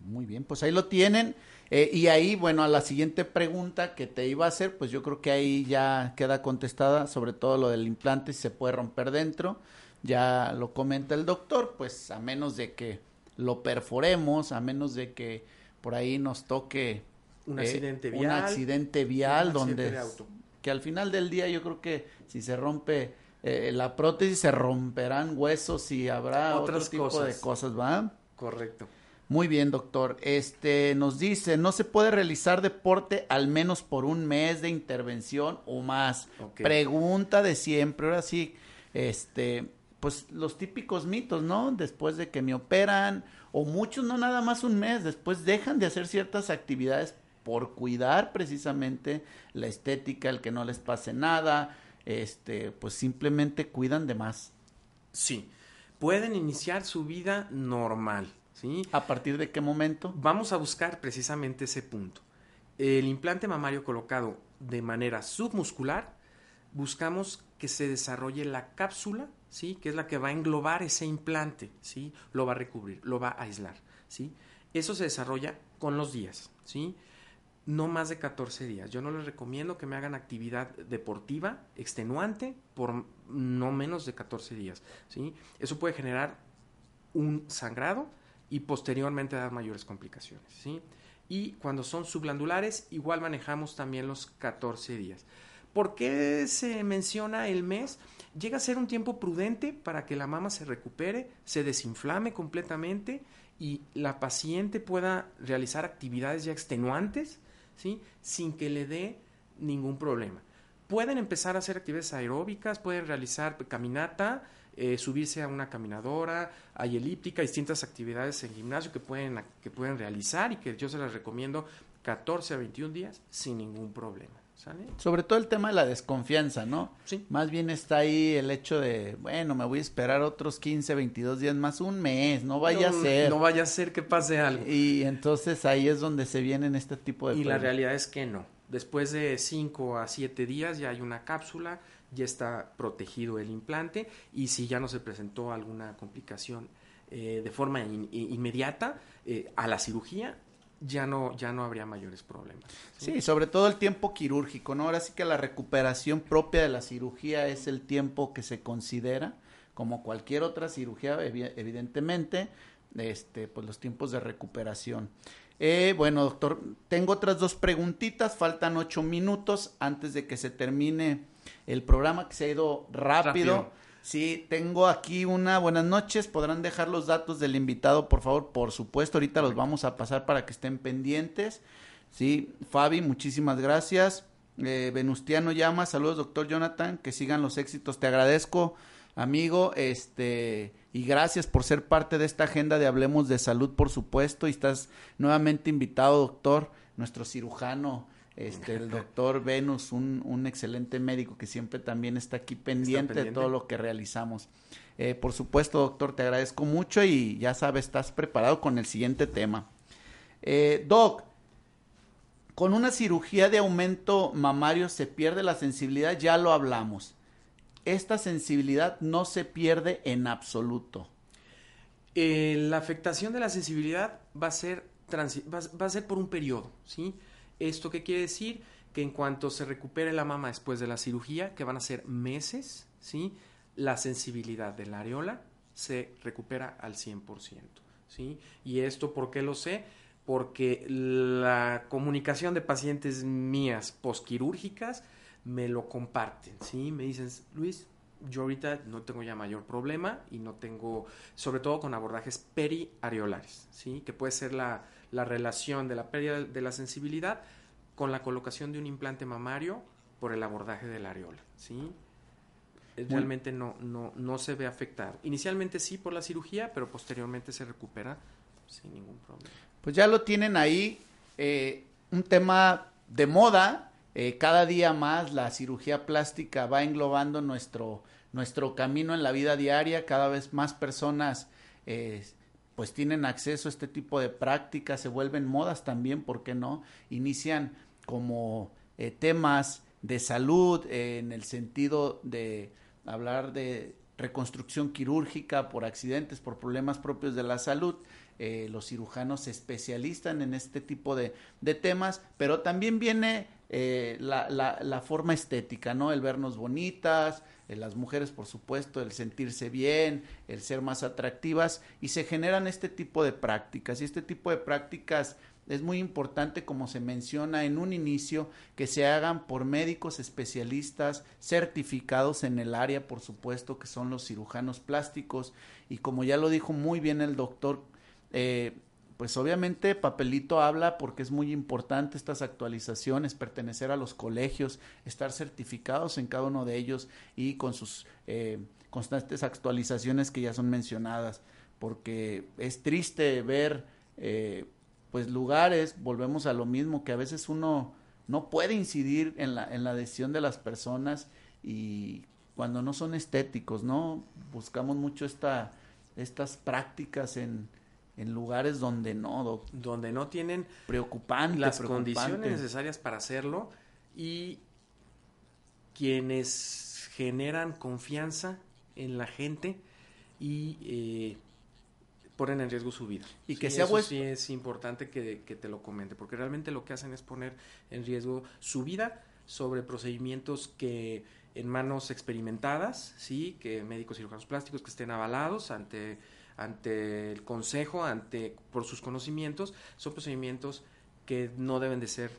Muy bien, pues ahí lo tienen. Eh, y ahí, bueno, a la siguiente pregunta que te iba a hacer, pues yo creo que ahí ya queda contestada, sobre todo lo del implante, si se puede romper dentro. Ya lo comenta el doctor, pues a menos de que lo perforemos, a menos de que por ahí nos toque Un eh, accidente un vial. accidente vial un accidente donde de auto. que al final del día yo creo que si se rompe eh, la prótesis se romperán huesos y habrá Otras otro tipo cosas. de cosas, ¿va? Correcto. Muy bien, doctor. Este nos dice, no se puede realizar deporte al menos por un mes de intervención o más. Pregunta de siempre. Ahora sí, este, pues los típicos mitos, ¿no? Después de que me operan, o muchos no nada más un mes, después dejan de hacer ciertas actividades por cuidar precisamente la estética, el que no les pase nada, este, pues simplemente cuidan de más. Sí, pueden iniciar su vida normal, ¿sí? ¿A partir de qué momento? Vamos a buscar precisamente ese punto. El implante mamario colocado de manera submuscular, buscamos que se desarrolle la cápsula, ¿sí? Que es la que va a englobar ese implante, ¿sí? Lo va a recubrir, lo va a aislar, ¿sí? Eso se desarrolla con los días, ¿sí? No más de 14 días. Yo no les recomiendo que me hagan actividad deportiva extenuante por no menos de 14 días, ¿sí? Eso puede generar un sangrado y posteriormente dar mayores complicaciones, ¿sí? Y cuando son subglandulares, igual manejamos también los 14 días. ¿Por qué se menciona el mes? Llega a ser un tiempo prudente para que la mama se recupere, se desinflame completamente y la paciente pueda realizar actividades ya extenuantes, ¿sí? Sin que le dé ningún problema. Pueden empezar a hacer actividades aeróbicas, pueden realizar caminata, eh, subirse a una caminadora, hay elíptica, distintas actividades en gimnasio que pueden, que pueden realizar y que yo se las recomiendo 14 a 21 días sin ningún problema. ¿Sale? Sobre todo el tema de la desconfianza, ¿no? Sí. Más bien está ahí el hecho de, bueno, me voy a esperar otros 15, 22 días más, un mes, no vaya no, a ser. No vaya a ser que pase algo. Y entonces ahí es donde se vienen este tipo de Y la realidad es que no. Después de 5 a 7 días ya hay una cápsula, ya está protegido el implante y si ya no se presentó alguna complicación eh, de forma inmediata eh, a la cirugía, ya no, ya no habría mayores problemas. Sí, sobre todo el tiempo quirúrgico, ¿no? Ahora sí que la recuperación propia de la cirugía es el tiempo que se considera, como cualquier otra cirugía, evi- evidentemente, este, pues los tiempos de recuperación. Eh, bueno, doctor, tengo otras dos preguntitas, faltan ocho minutos antes de que se termine el programa, que se ha ido rápido. Rápido. Sí, tengo aquí una buenas noches. ¿Podrán dejar los datos del invitado, por favor? Por supuesto, ahorita los vamos a pasar para que estén pendientes. Sí, Fabi, muchísimas gracias. Eh, Venustiano llama, saludos, doctor Jonathan, que sigan los éxitos. Te agradezco, amigo, este, y gracias por ser parte de esta agenda de Hablemos de Salud, por supuesto. Y estás nuevamente invitado, doctor, nuestro cirujano. Este, el doctor Venus, un, un excelente médico que siempre también está aquí pendiente, de pendiente. todo lo que realizamos. Eh, por supuesto, doctor, te agradezco mucho y ya sabes, estás preparado con el siguiente tema. Eh, Doc, con una cirugía de aumento mamario se pierde la sensibilidad, ya lo hablamos. Esta sensibilidad no se pierde en absoluto. Eh, la afectación de la sensibilidad va a ser va, va a ser por un periodo, ¿sí? ¿Esto qué quiere decir? Que en cuanto se recupere la mama después de la cirugía, que van a ser meses, ¿sí? La sensibilidad de la areola se recupera al 100%, ¿sí? ¿Y esto por qué lo sé? Porque la comunicación de pacientes mías posquirúrgicas me lo comparten, ¿sí? Me dicen, Luis, yo ahorita no tengo ya mayor problema y no tengo, sobre todo con abordajes periareolares, ¿sí? Que puede ser la, la relación de la pérdida de la sensibilidad con la colocación de un implante mamario por el abordaje de la areola, ¿sí? Eh, Realmente no, no, no se ve afectado. Inicialmente sí por la cirugía, pero posteriormente se recupera sin ningún problema. Pues ya lo tienen ahí, eh, un tema de moda. eh, cada día más la cirugía plástica va englobando nuestro, nuestro camino en la vida diaria. Cada vez más personas eh, pues tienen acceso a este tipo de prácticas, se vuelven modas también, ¿por qué no? Inician como eh, temas de salud eh, en el sentido de hablar de reconstrucción quirúrgica por accidentes, por problemas propios de la salud. Eh, los cirujanos se especializan en este tipo de, de temas, pero también viene la, la, forma estética, ¿no? El vernos bonitas, eh, las mujeres, por supuesto, el sentirse bien, el ser más atractivas, y se generan este tipo de prácticas. Y este tipo de prácticas es muy importante, como se menciona en un inicio, que se hagan por médicos especialistas certificados en el área, por supuesto, que son los cirujanos plásticos. Y como ya lo dijo muy bien el doctor, eh, pues obviamente Papelito habla porque es muy importante estas actualizaciones, pertenecer a los colegios, estar certificados en cada uno de ellos y con sus eh, constantes actualizaciones que ya son mencionadas, porque es triste ver eh, pues lugares, volvemos a lo mismo, que a veces uno no puede incidir en la, en la decisión de las personas y cuando no son estéticos, ¿no? Buscamos mucho esta, estas prácticas en, en lugares donde no, doc. donde no tienen preocupante, las preocupante. condiciones necesarias para hacerlo y quienes generan confianza en la gente y eh, ponen en riesgo su vida. Y que sí, sea eso sí es importante que, que te lo comente, porque realmente lo que hacen es poner en riesgo su vida sobre procedimientos que en manos experimentadas, sí, que médicos cirujanos plásticos que estén avalados ante ante el consejo, ante por sus conocimientos, son procedimientos que no deben de ser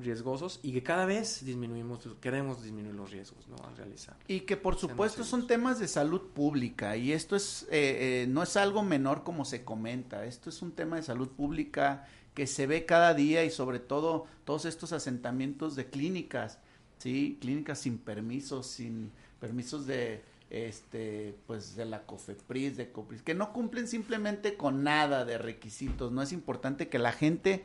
riesgosos y que cada vez disminuimos, queremos disminuir los riesgos, ¿no? Al realizar. Y que por supuesto son temas de salud pública y esto es eh, eh, no es algo menor como se comenta, esto es un tema de salud pública que se ve cada día y sobre todo todos estos asentamientos de clínicas, sí, clínicas sin permisos, sin permisos de este pues de la COFEPRIS, de COPRIS, que no cumplen simplemente con nada de requisitos, no es importante que la gente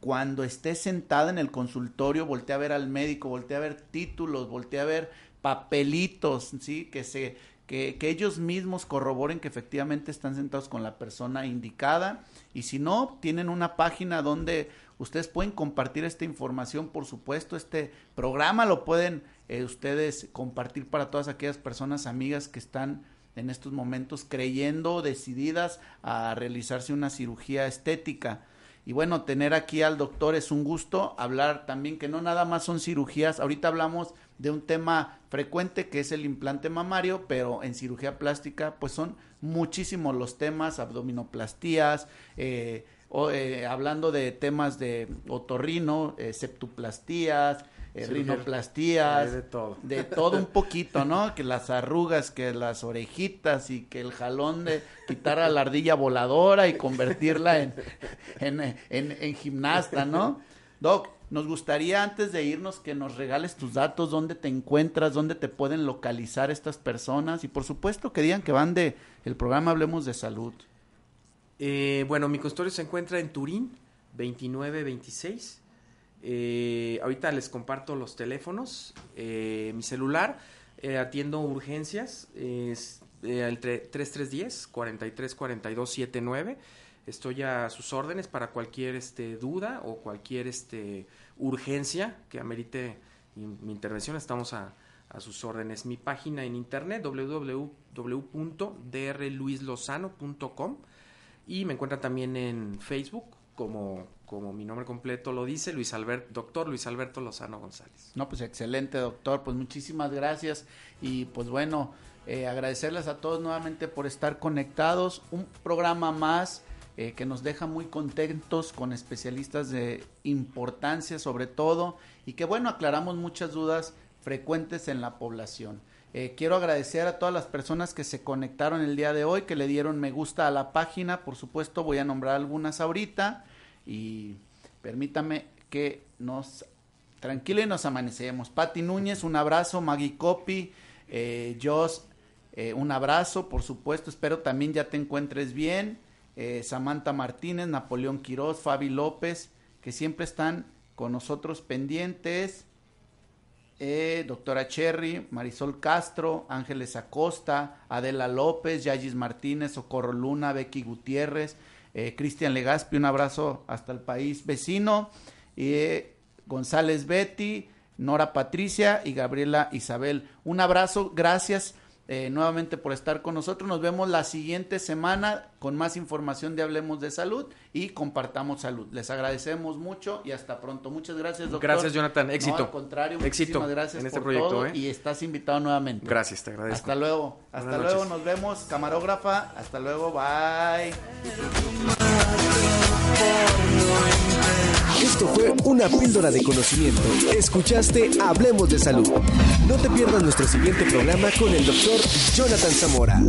cuando esté sentada en el consultorio, voltea a ver al médico, voltea a ver títulos, voltea a ver papelitos, ¿sí? Que se que, que ellos mismos corroboren que efectivamente están sentados con la persona indicada y si no, tienen una página donde ustedes pueden compartir esta información, por supuesto, este programa lo pueden eh, ustedes compartir para todas aquellas personas amigas que están en estos momentos creyendo, decididas a realizarse una cirugía estética. Y bueno, tener aquí al doctor es un gusto, hablar también que no nada más son cirugías, ahorita hablamos de un tema frecuente que es el implante mamario, pero en cirugía plástica pues son muchísimos los temas, abdominoplastías, eh, o, eh, hablando de temas de otorrino, eh, septuplastías, eh, rinoplastías, de todo. de todo un poquito, ¿no? Que las arrugas, que las orejitas y que el jalón de quitar a la ardilla voladora y convertirla en, en, en- en gimnasta, ¿no? Doc, nos gustaría antes de irnos que nos regales tus datos, dónde te encuentras, dónde te pueden localizar estas personas y por supuesto que digan que van de el programa Hablemos de Salud. Eh, bueno, mi consultorio se encuentra en Turín, 2926. Eh, ahorita les comparto los teléfonos. Eh, mi celular, eh, atiendo urgencias, es el tre- 3310 434279. Estoy a sus órdenes para cualquier este, duda o cualquier este, urgencia que amerite mi, mi intervención. Estamos a, a sus órdenes. Mi página en internet www.drluislozano.com y me encuentran también en Facebook como, como mi nombre completo lo dice, Luis Alberto, doctor Luis Alberto Lozano González. No, pues excelente, doctor. Pues muchísimas gracias. Y pues bueno, eh, agradecerles a todos nuevamente por estar conectados. Un programa más eh, que nos deja muy contentos con especialistas de importancia sobre todo y que bueno, aclaramos muchas dudas frecuentes en la población. Eh, quiero agradecer a todas las personas que se conectaron el día de hoy, que le dieron me gusta a la página. Por supuesto, voy a nombrar algunas ahorita y permítame que nos tranquilo y nos amanecemos. Pati Núñez, un abrazo. Maggie Copy, eh, Jos, eh, un abrazo, por supuesto. Espero también ya te encuentres bien. Eh, Samantha Martínez, Napoleón Quiroz, Fabi López, que siempre están con nosotros pendientes. Eh, doctora Cherry, Marisol Castro, Ángeles Acosta, Adela López, Yagis Martínez, Socorro Luna, Becky Gutiérrez, eh, Cristian Legaspi, un abrazo hasta el país vecino, eh, González Betty, Nora Patricia y Gabriela Isabel. Un abrazo, gracias eh, nuevamente por estar con nosotros. Nos vemos la siguiente semana con más información de Hablemos de Salud y compartamos salud. Les agradecemos mucho y hasta pronto. Muchas gracias, doctor. Gracias, Jonathan. No, Éxito. al contrario, Éxito muchísimas gracias en este por proyecto, todo ¿eh? y estás invitado nuevamente. Gracias, te agradezco. Hasta luego. Hasta Buenas luego, noches. nos vemos, camarógrafa. Hasta luego, bye. Esto fue una píldora de conocimiento. Escuchaste Hablemos de Salud. No te pierdas nuestro siguiente programa con el doctor Jonathan Zamora.